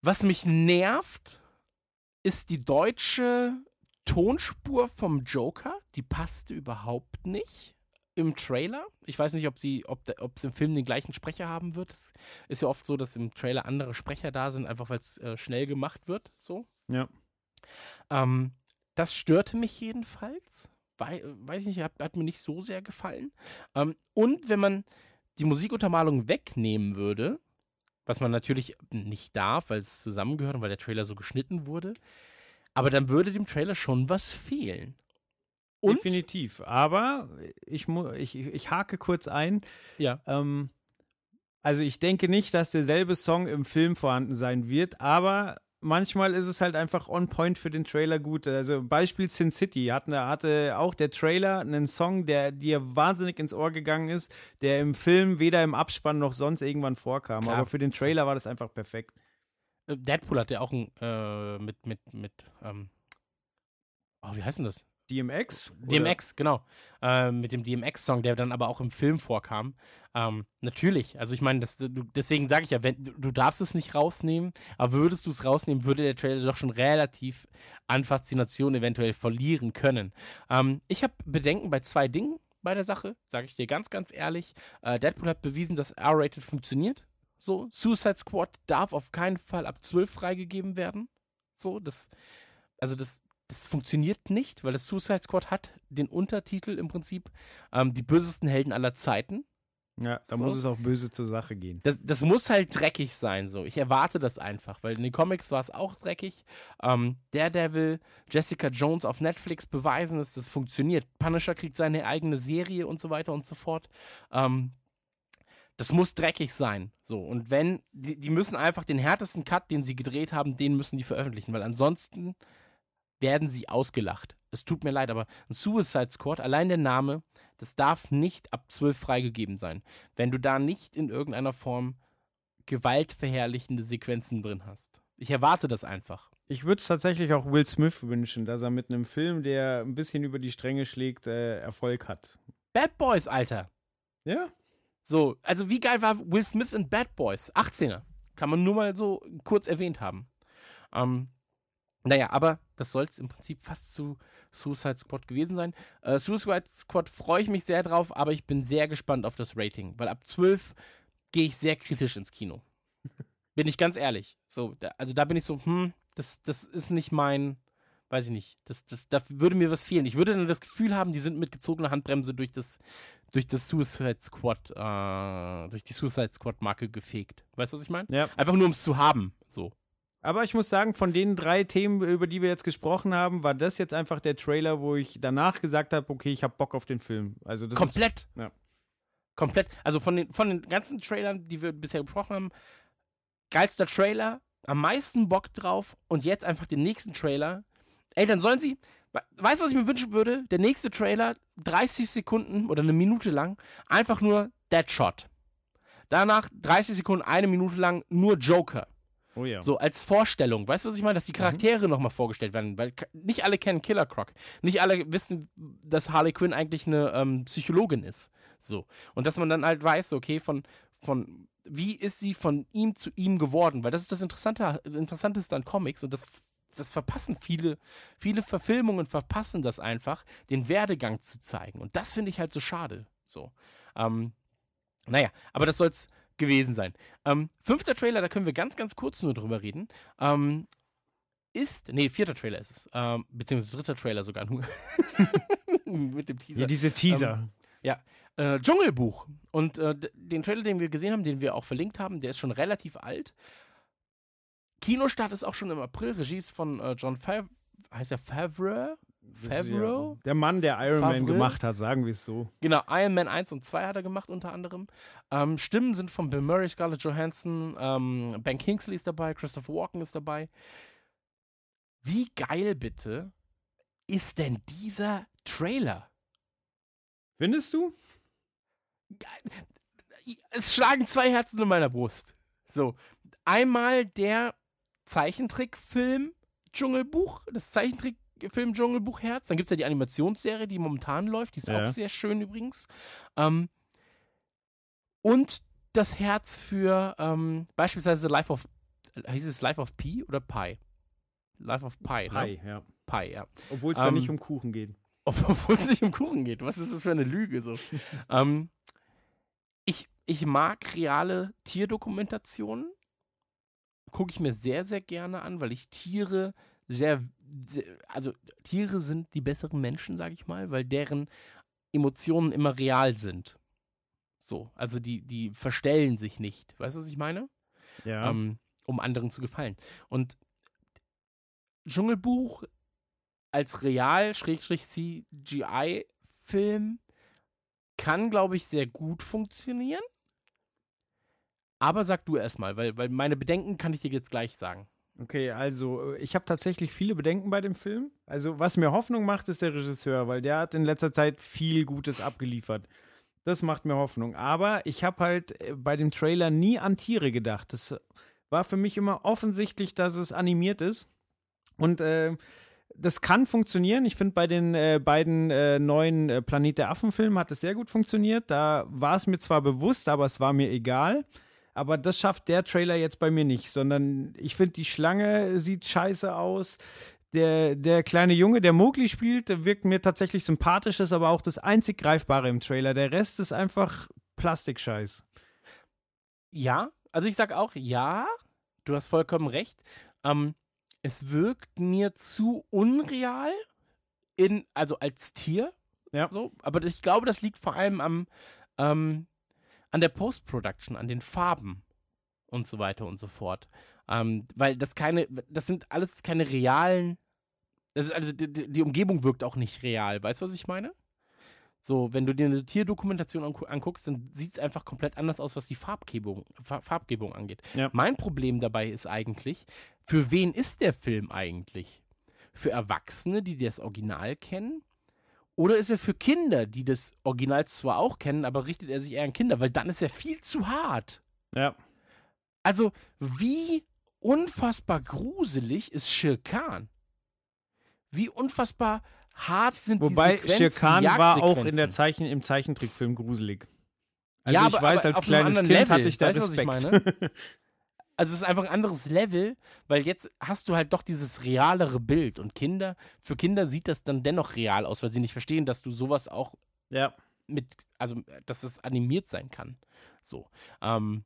Was mich nervt, ist die deutsche Tonspur vom Joker. Die passte überhaupt nicht im Trailer. Ich weiß nicht, ob sie, ob es im Film den gleichen Sprecher haben wird. Es ist ja oft so, dass im Trailer andere Sprecher da sind, einfach weil es äh, schnell gemacht wird. So. Ja. Ähm, das störte mich jedenfalls. Wei weiß ich nicht, hat, hat mir nicht so sehr gefallen. Ähm, und wenn man die Musikuntermalung wegnehmen würde, was man natürlich nicht darf, weil es zusammengehört und weil der Trailer so geschnitten wurde, aber dann würde dem Trailer schon was fehlen. Und Definitiv. Aber ich, ich, ich hake kurz ein. ja, Ähm, also ich denke nicht, dass derselbe Song im Film vorhanden sein wird, aber manchmal ist es halt einfach on point für den Trailer gut. Also Beispiel Sin City hatten, hatte auch der Trailer einen Song, der dir wahnsinnig ins Ohr gegangen ist, der im Film weder im Abspann noch sonst irgendwann vorkam. Klar. Aber für den Trailer war das einfach perfekt. Äh, Deadpool hat ja auch ein, äh, mit, mit, mit, ähm, oh, wie heißt denn das? DMX? DMX, genau. Äh, mit dem DMX-Song, der dann aber auch im Film vorkam. Ähm, natürlich, also ich meine, deswegen sage ich ja, wenn, du darfst es nicht rausnehmen, aber würdest du es rausnehmen, würde der Trailer doch schon relativ an Faszination eventuell verlieren können. Ähm, ich habe Bedenken bei zwei Dingen bei der Sache, sage ich dir ganz, ganz ehrlich. Äh, Deadpool hat bewiesen, dass R-Rated funktioniert. So, Suicide Squad darf auf keinen Fall ab 12 freigegeben werden. So, das, also das, das funktioniert nicht, weil das Suicide Squad hat den Untertitel im Prinzip ähm, die bösesten Helden aller Zeiten. Ja, da so. muss es auch böse zur Sache gehen. Das, das, muss halt dreckig sein, so. Ich erwarte das einfach, weil in den Comics war es auch dreckig. Ähm, Daredevil, Jessica Jones auf Netflix beweisen, dass das funktioniert. Punisher kriegt seine eigene Serie und so weiter und so fort. Ähm, das muss dreckig sein. So. Und wenn, die, die müssen einfach den härtesten Cut, den sie gedreht haben, den müssen die veröffentlichen, weil ansonsten werden sie ausgelacht. Es tut mir leid, aber ein Suicide Squad, allein der Name, das darf nicht ab 12 freigegeben sein. Wenn du da nicht in irgendeiner Form gewaltverherrlichende Sequenzen drin hast. Ich erwarte das einfach. Ich würde es tatsächlich auch Will Smith wünschen, dass er mit einem Film, der ein bisschen über die Stränge schlägt, äh, Erfolg hat. Bad Boys, Alter. Ja, so, also wie geil war Will Smith in Bad Boys? 18er. Kann man nur mal so kurz erwähnt haben. Ähm, naja, aber das soll es im Prinzip fast zu Suicide Squad gewesen sein. Äh, Suicide Squad freue ich mich sehr drauf, aber ich bin sehr gespannt auf das Rating, weil ab 12 gehe ich sehr kritisch ins Kino. [LAUGHS] bin ich ganz ehrlich. So, da, also da bin ich so, hm, das, das ist nicht mein, weiß ich nicht, das, das, da würde mir was fehlen. Ich würde dann das Gefühl haben, die sind mit gezogener Handbremse durch das, durch das Suicide Squad, äh, durch die Suicide Squad Marke gefegt. Weißt du, was ich meine? Ja. Einfach nur, um es zu haben, so. Aber ich muss sagen, von den drei Themen, über die wir jetzt gesprochen haben, war das jetzt einfach der Trailer, wo ich danach gesagt habe, okay, ich habe Bock auf den Film. Also das Komplett. Ist, ja. Komplett. Also von den, von den ganzen Trailern, die wir bisher besprochen haben, geilster Trailer, am meisten Bock drauf und jetzt einfach den nächsten Trailer. Ey, dann sollen sie, Weißt du, was ich mir wünschen würde? Der nächste Trailer, 30 Sekunden oder eine Minute lang, einfach nur Deadshot. Danach 30 Sekunden, eine Minute lang nur Joker. Oh ja. So als Vorstellung. Weißt du, was ich meine? Dass die Charaktere mhm. nochmal vorgestellt werden. Weil nicht alle kennen Killer Croc. Nicht alle wissen, dass Harley Quinn eigentlich eine ähm, Psychologin ist. So. Und dass man dann halt weiß, okay, von, von wie ist sie von ihm zu ihm geworden? Weil das ist das Interessante, Interessanteste an Comics und das das verpassen viele, viele Verfilmungen verpassen das einfach, den Werdegang zu zeigen. Und das finde ich halt so schade. So. Ähm, naja, aber das soll es gewesen sein. Ähm, fünfter Trailer, da können wir ganz, ganz kurz nur drüber reden. Ähm, ist, nee, vierter Trailer ist es, ähm, beziehungsweise dritter Trailer sogar nur. [LAUGHS] Mit dem Teaser. Ja, diese Teaser. Ähm, ja, äh, Dschungelbuch. Und äh, den Trailer, den wir gesehen haben, den wir auch verlinkt haben, der ist schon relativ alt. Kinostart ist auch schon im April. Regie ist von äh, John Favreau. Heißt er Favreau? Favreau? Der Mann, der Iron Favreau? Man gemacht hat, sagen wir es so. Genau, Iron Man 1 und 2 hat er gemacht unter anderem. Ähm, Stimmen sind von Bill Murray, Scarlett Johansson, ähm, Ben Kingsley ist dabei, Christopher Walken ist dabei. Wie geil bitte ist denn dieser Trailer? Findest du? Es schlagen zwei Herzen in meiner Brust. So, einmal der Zeichentrickfilm Dschungelbuch, das Zeichentrickfilm Dschungelbuch Herz. Dann gibt es ja die Animationsserie, die momentan läuft, die ist ja. auch sehr schön übrigens. Ähm, und das Herz für ähm, beispielsweise Life of, hieß es Life of Pi oder Pi? Life of Pi, Pi, ne? ja. Pi, ja. Obwohl es ähm, da nicht um Kuchen geht. [LAUGHS] Obwohl es nicht um Kuchen geht. Was ist das für eine Lüge so? [LAUGHS] ähm, ich, ich mag reale Tierdokumentationen gucke ich mir sehr, sehr gerne an, weil ich Tiere sehr also Tiere sind die besseren Menschen, sage ich mal, weil deren Emotionen immer real sind. So, also die, die verstellen sich nicht. Weißt du, was ich meine? Ja. Ähm, um anderen zu gefallen. Und Dschungelbuch als real-CGI-Film kann, glaube ich, sehr gut funktionieren. Aber sag du erstmal, weil, weil meine Bedenken kann ich dir jetzt gleich sagen. Okay, also äh, ich habe tatsächlich viele Bedenken bei dem Film. Also was mir Hoffnung macht, ist der Regisseur, weil der hat in letzter Zeit viel Gutes abgeliefert. Das macht mir Hoffnung. Aber ich habe halt äh, bei dem Trailer nie an Tiere gedacht. Das war für mich immer offensichtlich, dass es animiert ist. Und äh, das kann funktionieren. Ich finde, bei den äh, beiden äh, neuen äh, Planet der Affen-Filmen hat es sehr gut funktioniert. Da war es mir zwar bewusst, aber es war mir egal. Aber das schafft der Trailer jetzt bei mir nicht, sondern ich finde, die Schlange sieht scheiße aus. Der, der kleine Junge, der Mowgli spielt, der wirkt mir tatsächlich sympathisch, ist aber auch das einzig Greifbare im Trailer. Der Rest ist einfach Plastikscheiß. Ja, also ich sag auch ja, du hast vollkommen recht. Ähm, es wirkt mir zu unreal in, also als Tier. Ja. So, aber ich glaube, das liegt vor allem am, ähm, an der Post-Production, an den Farben und so weiter und so fort. Ähm, weil das keine, das sind alles keine realen, das ist also die, die Umgebung wirkt auch nicht real. Weißt du, was ich meine? So, wenn du dir eine Tierdokumentation anguckst, dann sieht es einfach komplett anders aus, was die Farbgebung, Farbgebung angeht. Ja. Mein Problem dabei ist eigentlich, für wen ist der Film eigentlich? Für Erwachsene, die das Original kennen? Oder ist er für Kinder, die das Original zwar auch kennen, aber richtet er sich eher an Kinder? Weil dann ist er viel zu hart. Ja. Also, wie unfassbar gruselig ist Shere Khan? Wie unfassbar hart sind Wobei die Khan die war auch in der. Zeichen, im Zeichentrickfilm gruselig. Also Ja, ich aber- weiß, aber als kleines Kind Level. hatte ich da Weißt Respekt. [LAUGHS] Also es ist einfach ein anderes Level, weil jetzt hast du halt doch dieses realere Bild und Kinder, für Kinder sieht das dann dennoch real aus, weil sie nicht verstehen, dass du sowas auch ja. mit, also dass es animiert sein kann. So. Ähm,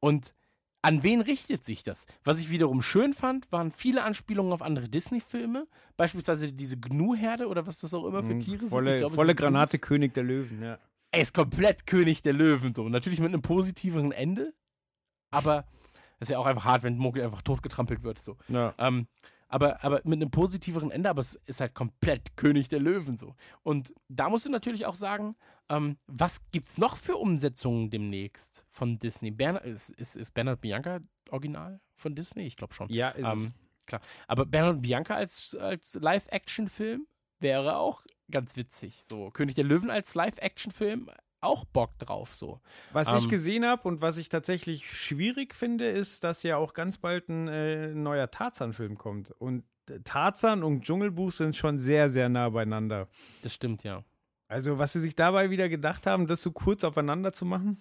und an wen richtet sich das? Was ich wiederum schön fand, waren viele Anspielungen auf andere Disney-Filme, beispielsweise diese Gnu-Herde oder was das auch immer für Mhm, Tiere sind. Volle, glaube, es volle sind. Granate, König der Löwen, ja. Er ist komplett König der Löwen so. Natürlich mit einem positiveren Ende, aber ist ja auch einfach hart, wenn Mowgli einfach totgetrampelt wird so. ja. Ähm, aber, aber mit einem positiveren Ende, aber es ist halt komplett König der Löwen so. Und da musst du natürlich auch sagen, ähm, was gibt's noch für Umsetzungen demnächst von Disney? Bernhard, ist, ist, ist Bernhard Bianca original von Disney? Ich glaube schon. Ja, ist Ähm, klar. Aber Bernhard Bianca als, als Live-Action-Film wäre auch ganz witzig. So, König der Löwen als Live-Action-Film, auch Bock drauf. So. Was ich Ähm, gesehen habe und was ich tatsächlich schwierig finde, ist, dass ja auch ganz bald ein äh, neuer Tarzan-Film kommt. Und äh, Tarzan und Dschungelbuch sind schon sehr, sehr nah beieinander. Das stimmt, ja. Also, was sie sich dabei wieder gedacht haben, das so kurz aufeinander zu machen.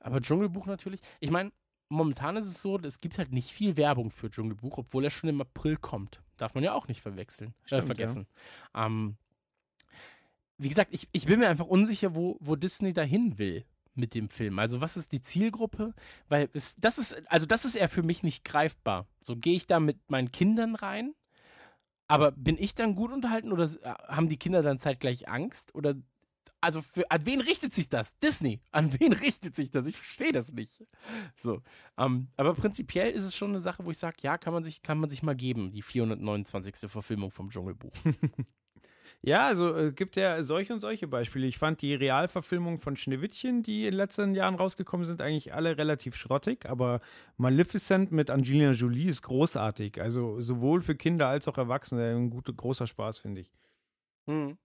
Aber Dschungelbuch natürlich. Ich meine, momentan ist es so, es gibt halt nicht viel Werbung für Dschungelbuch, obwohl er schon im April kommt. Darf man ja auch nicht verwechseln, äh, Stimmt, vergessen. Ähm, wie gesagt, ich, ich bin mir einfach unsicher, wo, wo Disney dahin will mit dem Film. Also was ist die Zielgruppe? Weil es, das ist, also das ist eher für mich nicht greifbar. So gehe ich da mit meinen Kindern rein, aber bin ich dann gut unterhalten oder äh, haben die Kinder dann zeitgleich Angst? Oder also für, an wen richtet sich das? Disney. [LAUGHS] An wen richtet sich das? Ich verstehe das nicht. So. Ähm, aber prinzipiell ist es schon eine Sache, wo ich sage, ja, kann man sich, kann man sich mal geben, die 429. Verfilmung vom Dschungelbuch. [LAUGHS] Ja, also äh, gibt ja solche und solche Beispiele. Ich fand die Realverfilmungen von Schneewittchen, die in den letzten Jahren rausgekommen sind, eigentlich alle relativ schrottig, aber Maleficent mit Angelina Jolie ist großartig. Also sowohl für Kinder als auch Erwachsene ein guter, großer Spaß, finde ich. Mhm.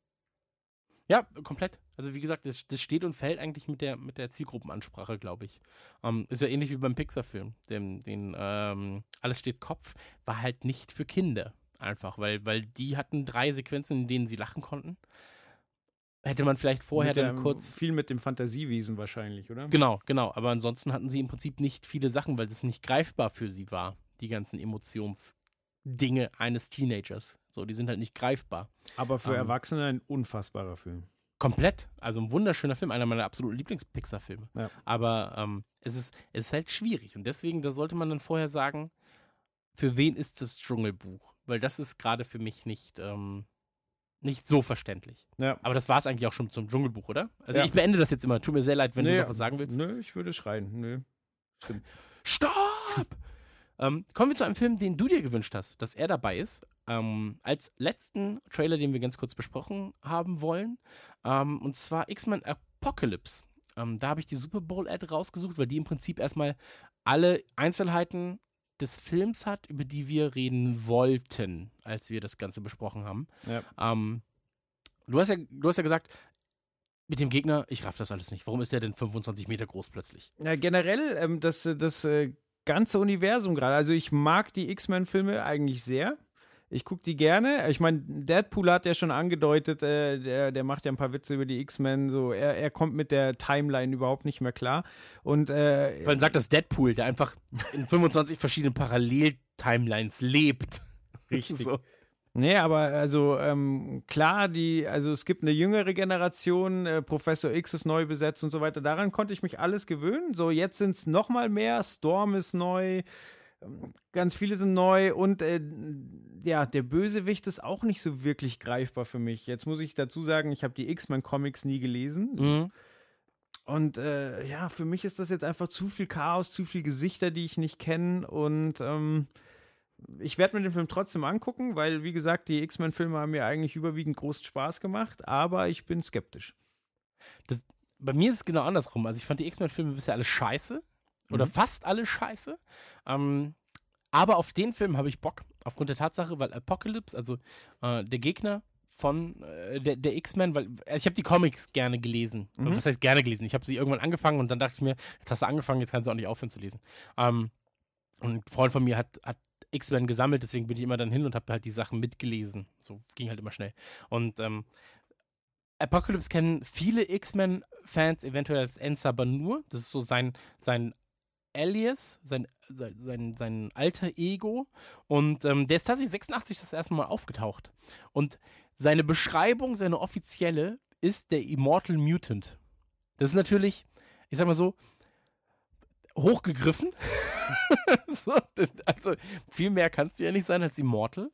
Ja, komplett. Also wie gesagt, das, das steht und fällt eigentlich mit der, mit der Zielgruppenansprache, glaube ich. Ähm, ist ja ähnlich wie beim Pixar-Film. Den, den ähm, Alles steht Kopf war halt nicht für Kinder. Einfach, weil, weil die hatten drei Sequenzen, in denen sie lachen konnten. Hätte man vielleicht vorher mit dann der, kurz. Viel mit dem Fantasiewesen wahrscheinlich, oder? Genau, genau. Aber ansonsten hatten sie im Prinzip nicht viele Sachen, weil es nicht greifbar für sie war. Die ganzen Emotionsdinge eines Teenagers. So, die sind halt nicht greifbar. Aber für Ähm. Erwachsene ein unfassbarer Film. Komplett. Also ein wunderschöner Film, einer meiner absoluten Lieblings-Pixar-Filme. Ja. Aber ähm, es, ist, es ist halt schwierig. Und deswegen, da sollte man dann vorher sagen, für wen ist das Dschungelbuch? Weil das ist gerade für mich nicht, ähm, nicht so verständlich. Ja. Aber das war es eigentlich auch schon zum Dschungelbuch, oder? Also Ja. ich beende das jetzt immer. Tut mir sehr leid, wenn Nee, du noch was sagen willst. Nö, ich würde schreien. Nö. Stopp! Ähm, kommen wir zu einem Film, den du dir gewünscht hast, dass er dabei ist. Ähm, als letzten Trailer, den wir ganz kurz besprochen haben wollen. Ähm, und zwar X-Men Apocalypse. Ähm, da habe ich die Super Bowl-Ad rausgesucht, weil die im Prinzip erstmal alle Einzelheiten des Films hat, über die wir reden wollten, als wir das Ganze besprochen haben. Ja. Ähm, du, hast ja, du hast ja gesagt, mit dem Gegner, ich raff das alles nicht. Warum ist der denn 25 Meter groß plötzlich? Ja, generell ähm, das, äh, das äh, ganze Universum gerade. Also ich mag die X-Men-Filme eigentlich sehr. Ich gucke die gerne. Ich meine, Deadpool hat ja schon angedeutet, äh, der, der macht ja ein paar Witze über die X-Men. So, er, er kommt mit der Timeline überhaupt nicht mehr klar. Und äh, Man sagt das Deadpool, der einfach in 25 verschiedenen Parallel-Timelines lebt. [LAUGHS] Richtig. So. Nee, aber also ähm, klar, die, also es gibt eine jüngere Generation, äh, Professor X ist neu besetzt und so weiter. Daran konnte ich mich alles gewöhnen. So, jetzt sind es nochmal mehr. Storm ist neu, ganz viele sind neu und äh, ja, der Bösewicht ist auch nicht so wirklich greifbar für mich. Jetzt muss ich dazu sagen, ich habe die X-Men-Comics nie gelesen. Mhm. Und äh, ja, für mich ist das jetzt einfach zu viel Chaos, zu viel Gesichter, die ich nicht kenne. Und ähm, ich werde mir den Film trotzdem angucken, weil, wie gesagt, die X-Men-Filme haben mir eigentlich überwiegend großen Spaß gemacht, aber ich bin skeptisch. Bei mir ist es genau andersrum. Also ich fand die X-Men-Filme bisher alle scheiße. Oder Mhm. fast alle scheiße. Ähm, aber auf den Film habe ich Bock. Aufgrund der Tatsache, weil Apocalypse, also äh, der Gegner von äh, der, der X-Men, weil also ich habe die Comics gerne gelesen. Mhm. Was heißt gerne gelesen? Ich habe sie irgendwann angefangen und dann dachte ich mir, jetzt hast du angefangen, jetzt kannst du auch nicht aufhören zu lesen. Ähm, und ein Freund von mir hat, hat X-Men gesammelt, deswegen bin ich immer dann hin und habe halt die Sachen mitgelesen. So ging halt immer schnell. Und ähm, Apocalypse kennen viele X-Men-Fans eventuell als Ensa nur. Das ist so sein, sein Alias, sein, sein, sein, alter Ego. Und ähm, der ist tatsächlich 86 das erste Mal aufgetaucht. Und seine Beschreibung, seine offizielle, ist der Immortal Mutant. Das ist natürlich, ich sag mal so, hochgegriffen. [LAUGHS] so, also viel mehr kannst du ja nicht sein als Immortal.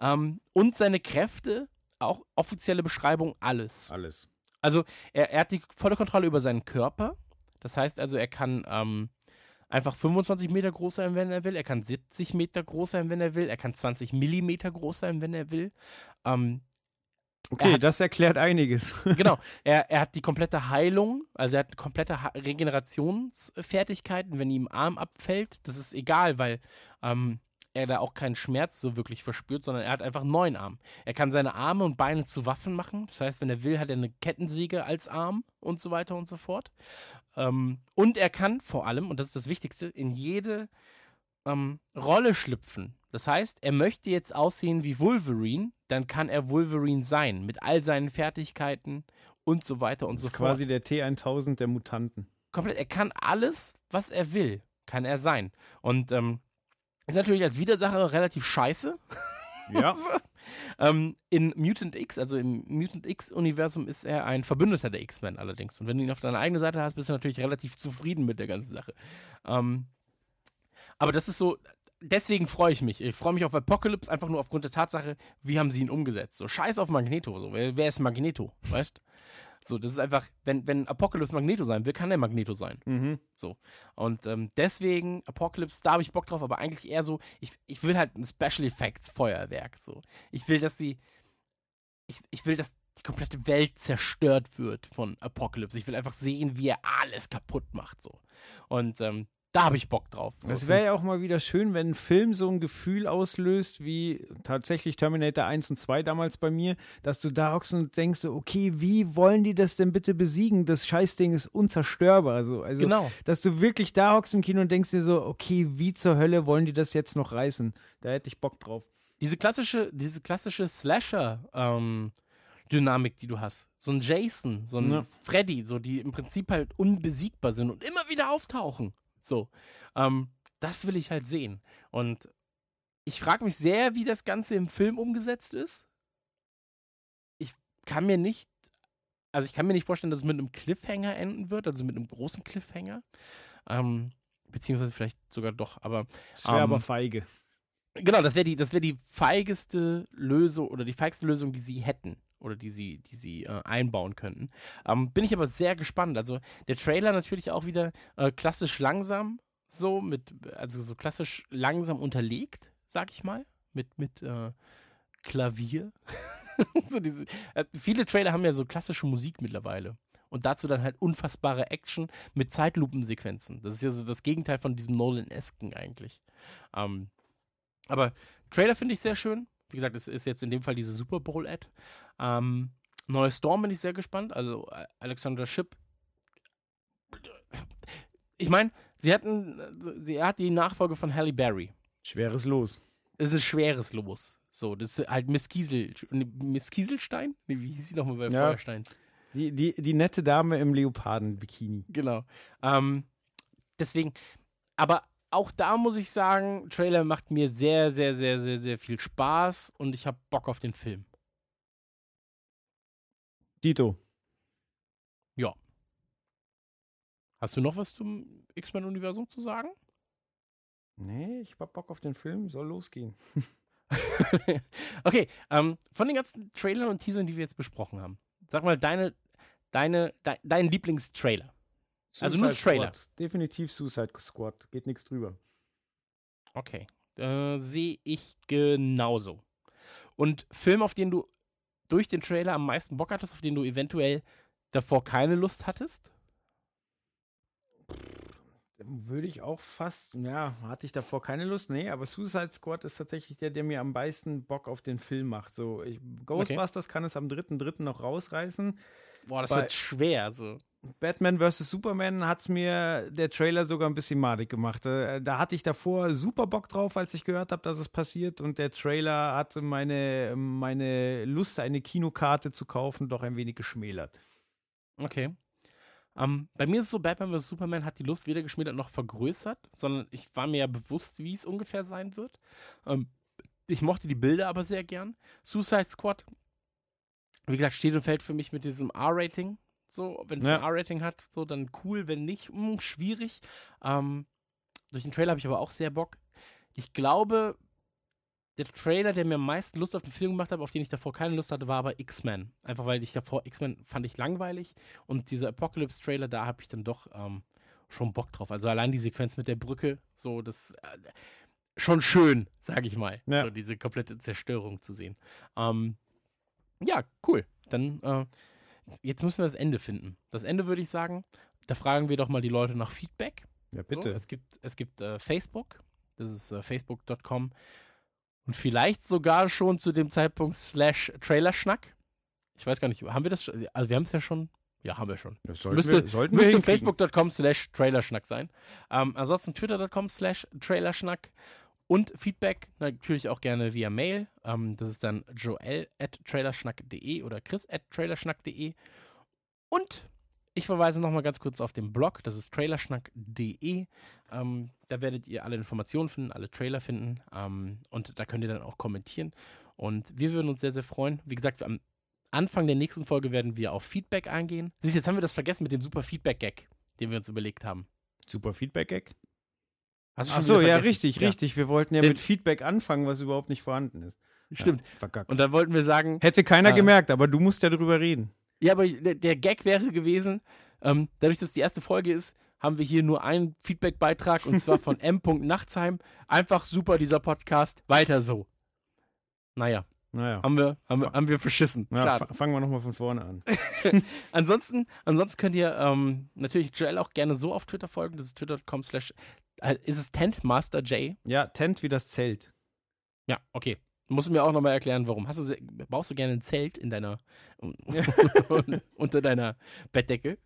Ähm, und seine Kräfte, auch offizielle Beschreibung, alles. Alles. Also er, er hat die volle Kontrolle über seinen Körper. Das heißt also, er kann ähm, einfach 25 Meter groß sein, wenn er will. Er kann 70 Meter groß sein, wenn er will. Er kann 20 Millimeter groß sein, wenn er will. Ähm, Okay, Er hat- das erklärt einiges. [LAUGHS] genau. Er, er hat die komplette Heilung, also er hat komplette ha Regenerationsfertigkeiten, wenn ihm Arm abfällt. Das ist egal, weil ähm, er da auch keinen Schmerz so wirklich verspürt, sondern er hat einfach einen neuen Arm. Er kann seine Arme und Beine zu Waffen machen. Das heißt, wenn er will, hat er eine Kettensäge als Arm und so weiter und so fort. Ähm, und er kann vor allem, und das ist das Wichtigste, in jede ähm, Rolle schlüpfen. Das heißt, er möchte jetzt aussehen wie Wolverine, dann kann er Wolverine sein, mit all seinen Fertigkeiten und so weiter und Das so ist fort. quasi der T1000 der Mutanten. Komplett, er kann alles, was er will, kann er sein. Und ähm, ist natürlich als Widersacher relativ scheiße. Ja. [LAUGHS] Ähm, in Mutant X, also im Mutant X-Universum, ist er ein Verbündeter der X-Men allerdings. Und wenn du ihn auf deiner eigenen Seite hast, bist du natürlich relativ zufrieden mit der ganzen Sache. Ähm, aber das ist so, deswegen freue ich mich. Ich freue mich auf Apocalypse einfach nur aufgrund der Tatsache, wie haben sie ihn umgesetzt. So, scheiß auf Magneto. So. Wer, wer ist Magneto, weißt So, das ist einfach, wenn, wenn Apocalypse Magneto sein will, kann er Magneto sein. mhm. Und ähm, deswegen, Apocalypse, da habe ich Bock drauf, aber eigentlich eher so, ich, ich will halt ein Special Effects Feuerwerk. So. Ich will, dass sie. Ich, ich will, dass die komplette Welt zerstört wird von Apocalypse. Ich will einfach sehen, wie er alles kaputt macht. So. Und ähm, da habe ich Bock drauf. So, Es es wäre ja auch mal wieder schön, wenn ein Film so ein Gefühl auslöst, wie tatsächlich Terminator 1 und 2 damals bei mir, dass du da hockst und denkst, so, okay, wie wollen die das denn bitte besiegen? Das Scheißding ist unzerstörbar. So. Also, genau. dass du wirklich da hockst im Kino und denkst dir so, okay, wie zur Hölle wollen die das jetzt noch reißen? Da hätte ich Bock drauf. Diese klassische, diese klassische Slasher, ähm, Dynamik, die du hast. So ein Jason, so ein Ja. Freddy, so die im Prinzip halt unbesiegbar sind und immer wieder auftauchen. So. Ähm, das will ich halt sehen. Und ich frage mich sehr, wie das Ganze im Film umgesetzt ist. Ich kann mir nicht, also ich kann mir nicht vorstellen, dass es mit einem Cliffhanger enden wird, also mit einem großen Cliffhanger. Ähm, beziehungsweise vielleicht sogar doch, aber Das wäre Ähm, aber feige. Genau, das wäre die, das wäre die feigeste Lösung oder die feigste Lösung, die sie hätten oder die sie, die sie äh, einbauen könnten. Ähm, bin ich aber sehr gespannt. Also der Trailer natürlich auch wieder äh, klassisch langsam, so mit, also so klassisch langsam unterlegt, sag ich mal, mit mit äh, Klavier. [LAUGHS] so diese, äh, viele Trailer haben ja so klassische Musik mittlerweile. Und dazu dann halt unfassbare Action mit Zeitlupensequenzen. Das ist ja so das Gegenteil von diesem Nolan-esken eigentlich. Ähm, aber Trailer finde ich sehr schön. Wie gesagt, es ist jetzt in dem Fall diese Super Bowl-Ad. Ähm, neue Storm bin ich sehr gespannt. Also Alexandra Shipp. Ich meine, sie hatten, sie hat die Nachfolge von Halle Berry. Schweres Los. Es ist schweres Los. So, das ist halt Miss Kiesel, Miss Kieselstein? Nee, wie hieß sie nochmal bei Ja. Feuersteins? Die, die, die nette Dame im Leoparden-Bikini. Genau. Ähm, deswegen, aber auch da muss ich sagen, Trailer macht mir sehr, sehr, sehr, sehr, sehr viel Spaß und ich habe Bock auf den Film. Dito. Hast du noch was zum X-Men-Universum zu sagen? Nee, ich hab Bock auf den Film, soll losgehen. [LAUGHS] okay, ähm, von den ganzen Trailern und Teasern, die wir jetzt besprochen haben, sag mal deine, deine, de, dein Lieblingstrailer. Also nur Suicide Trailer. Squad. Definitiv Suicide Squad. Geht nichts drüber. Okay, äh, sehe ich genauso. Und Film, auf den du durch den Trailer am meisten Bock hattest, auf den du eventuell davor keine Lust hattest? Würde ich auch fast, ja, hatte ich davor keine Lust, nee, aber Suicide Squad ist tatsächlich der, der mir am meisten Bock auf den Film macht. So, ich, Ghostbusters kann es am 3.3. noch rausreißen. Boah, das Bei- wird schwer. So. Batman vs. Superman hat es mir der Trailer sogar ein bisschen madig gemacht. Äh, Da hatte ich davor super Bock drauf, als ich gehört habe, dass es passiert. Und der Trailer hatte meine, meine Lust, eine Kinokarte zu kaufen, doch ein wenig geschmälert. Okay. Ähm, bei mir ist es so, Batman vs. Superman hat die Lust weder geschmälert noch vergrößert, sondern ich war mir ja bewusst, wie es ungefähr sein wird. Ähm, ich mochte die Bilder aber sehr gern. Suicide Squad, wie gesagt, steht und fällt für mich mit diesem R-Rating. So, wenn es Ja. ein R-Rating hat, so dann cool, wenn nicht, mh, schwierig. Ähm, durch den Trailer habe ich aber auch sehr Bock. Ich glaube, der Trailer, der mir am meisten Lust auf den Film gemacht hat, auf den ich davor keine Lust hatte, war aber X-Men. Einfach weil ich davor X-Men fand ich langweilig und dieser Apocalypse-Trailer, da habe ich dann doch ähm, schon Bock drauf. Also allein die Sequenz mit der Brücke, so das äh, schon schön, sage ich mal, Ja. so diese komplette Zerstörung zu sehen. Ähm, ja, cool. Dann äh, jetzt müssen wir das Ende finden. Das Ende würde ich sagen, da fragen wir doch mal die Leute nach Feedback. Ja, So, bitte. es gibt, es gibt äh, Facebook, das ist äh, facebook.com und vielleicht sogar schon zu dem Zeitpunkt slash Trailerschnack. Ich weiß gar nicht, haben wir das schon? Also wir haben es ja schon. Ja, haben wir schon. das sollten müsste- wir, sollten Müsste facebook.com slash Trailerschnack sein. Ähm, ansonsten twitter.com slash Trailerschnack und Feedback natürlich auch gerne via Mail. Ähm, das ist dann joel at trailerschnack.de oder chris at trailerschnack.de. Und ich verweise nochmal ganz kurz auf den Blog, das ist trailerschnack.de. Ähm, da werdet ihr alle Informationen finden, alle Trailer finden ähm, und da könnt ihr dann auch kommentieren. Und wir würden uns sehr, sehr freuen. Wie gesagt, am Anfang der nächsten Folge werden wir auf Feedback eingehen. Siehst jetzt haben wir das vergessen mit dem super Feedback-Gag, den wir uns überlegt haben. Super Feedback-Gag. Hast du Ach schon so, wieder ja, richtig, richtig. Wir wollten ja Den- mit Feedback anfangen, was überhaupt nicht vorhanden ist. Stimmt. Ja, verkackt. Und dann wollten wir sagen, Hätte keiner Ah. gemerkt, aber du musst ja drüber reden. ja, aber der, Gag wäre gewesen, ähm, dadurch, dass die erste Folge ist, haben wir hier nur einen Feedback-Beitrag und zwar von [LAUGHS] M. Nachtsheim. Einfach super, dieser Podcast. Weiter so. Naja, Naja. haben wir, haben wir, haben wir verschissen. Ja, fangen wir nochmal von vorne an. [LAUGHS] Ansonsten, ansonsten könnt ihr ähm, natürlich Joel auch gerne so auf Twitter folgen. Das ist twitter.com slash, äh, ist es TentMasterJ? Ja, Tent wie das Zelt. Ja, okay. Musst du mir auch nochmal erklären, warum. Hast du, baust du gerne ein Zelt in deiner, [LAUGHS] [LAUGHS] unter deiner Bettdecke?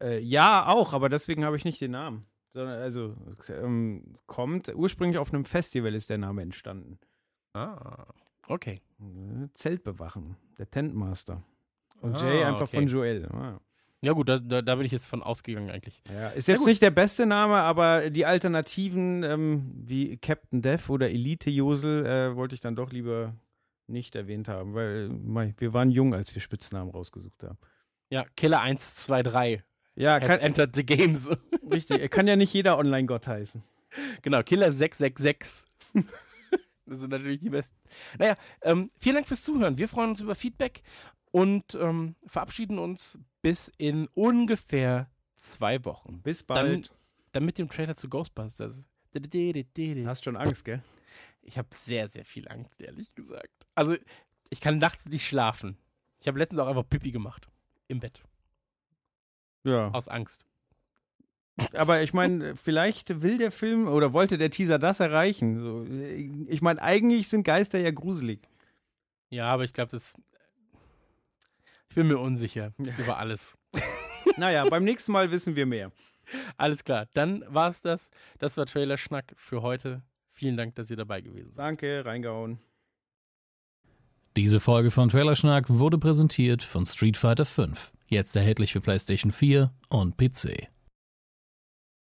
Äh, ja, auch, aber deswegen habe ich nicht den Namen. Sondern, also, ähm, kommt, ursprünglich auf einem Festival ist der Name entstanden. Ah, okay. Äh, Zelt bewachen, der Tentmaster. Und Ah, Jay einfach okay. von Joel. Ah. Ja gut, da, da, da bin ich jetzt von ausgegangen eigentlich. Ja, ist jetzt nicht der beste Name, aber die Alternativen ähm, wie Captain Death oder Elite Josel äh, wollte ich dann doch lieber nicht erwähnt haben, weil mei, wir waren jung, als wir Spitznamen rausgesucht haben. Ja, Killer 123 Ja, kann, entered the game. So. richtig. Kann ja nicht jeder Online-Gott heißen. Genau, Killer 666. [LAUGHS] das sind natürlich die besten. Naja, ähm, vielen Dank fürs Zuhören. Wir freuen uns über Feedback und ähm, verabschieden uns bis in ungefähr zwei Wochen. Bis Dann, bald. dann mit dem Trailer zu Ghostbusters. Hast schon Angst, gell? Ich habe sehr, sehr viel Angst, ehrlich gesagt. Also, ich kann nachts nicht schlafen. Ich habe letztens auch einfach Pipi gemacht. Im Bett. Ja. Aus Angst. Aber ich meine, vielleicht will der Film oder wollte der Teaser das erreichen. So, ich meine, eigentlich sind Geister ja gruselig. Ja, aber ich glaube, das. Ich bin mir unsicher über alles. [LAUGHS] Naja, beim nächsten Mal wissen wir mehr. Alles klar. Dann war es das. Das war Trailer Schnack für heute. Vielen Dank, dass ihr dabei gewesen seid. Danke, reingehauen. Diese Folge von Trailerschnack wurde präsentiert von Street Fighter V. Jetzt erhältlich für PlayStation 4 und PC.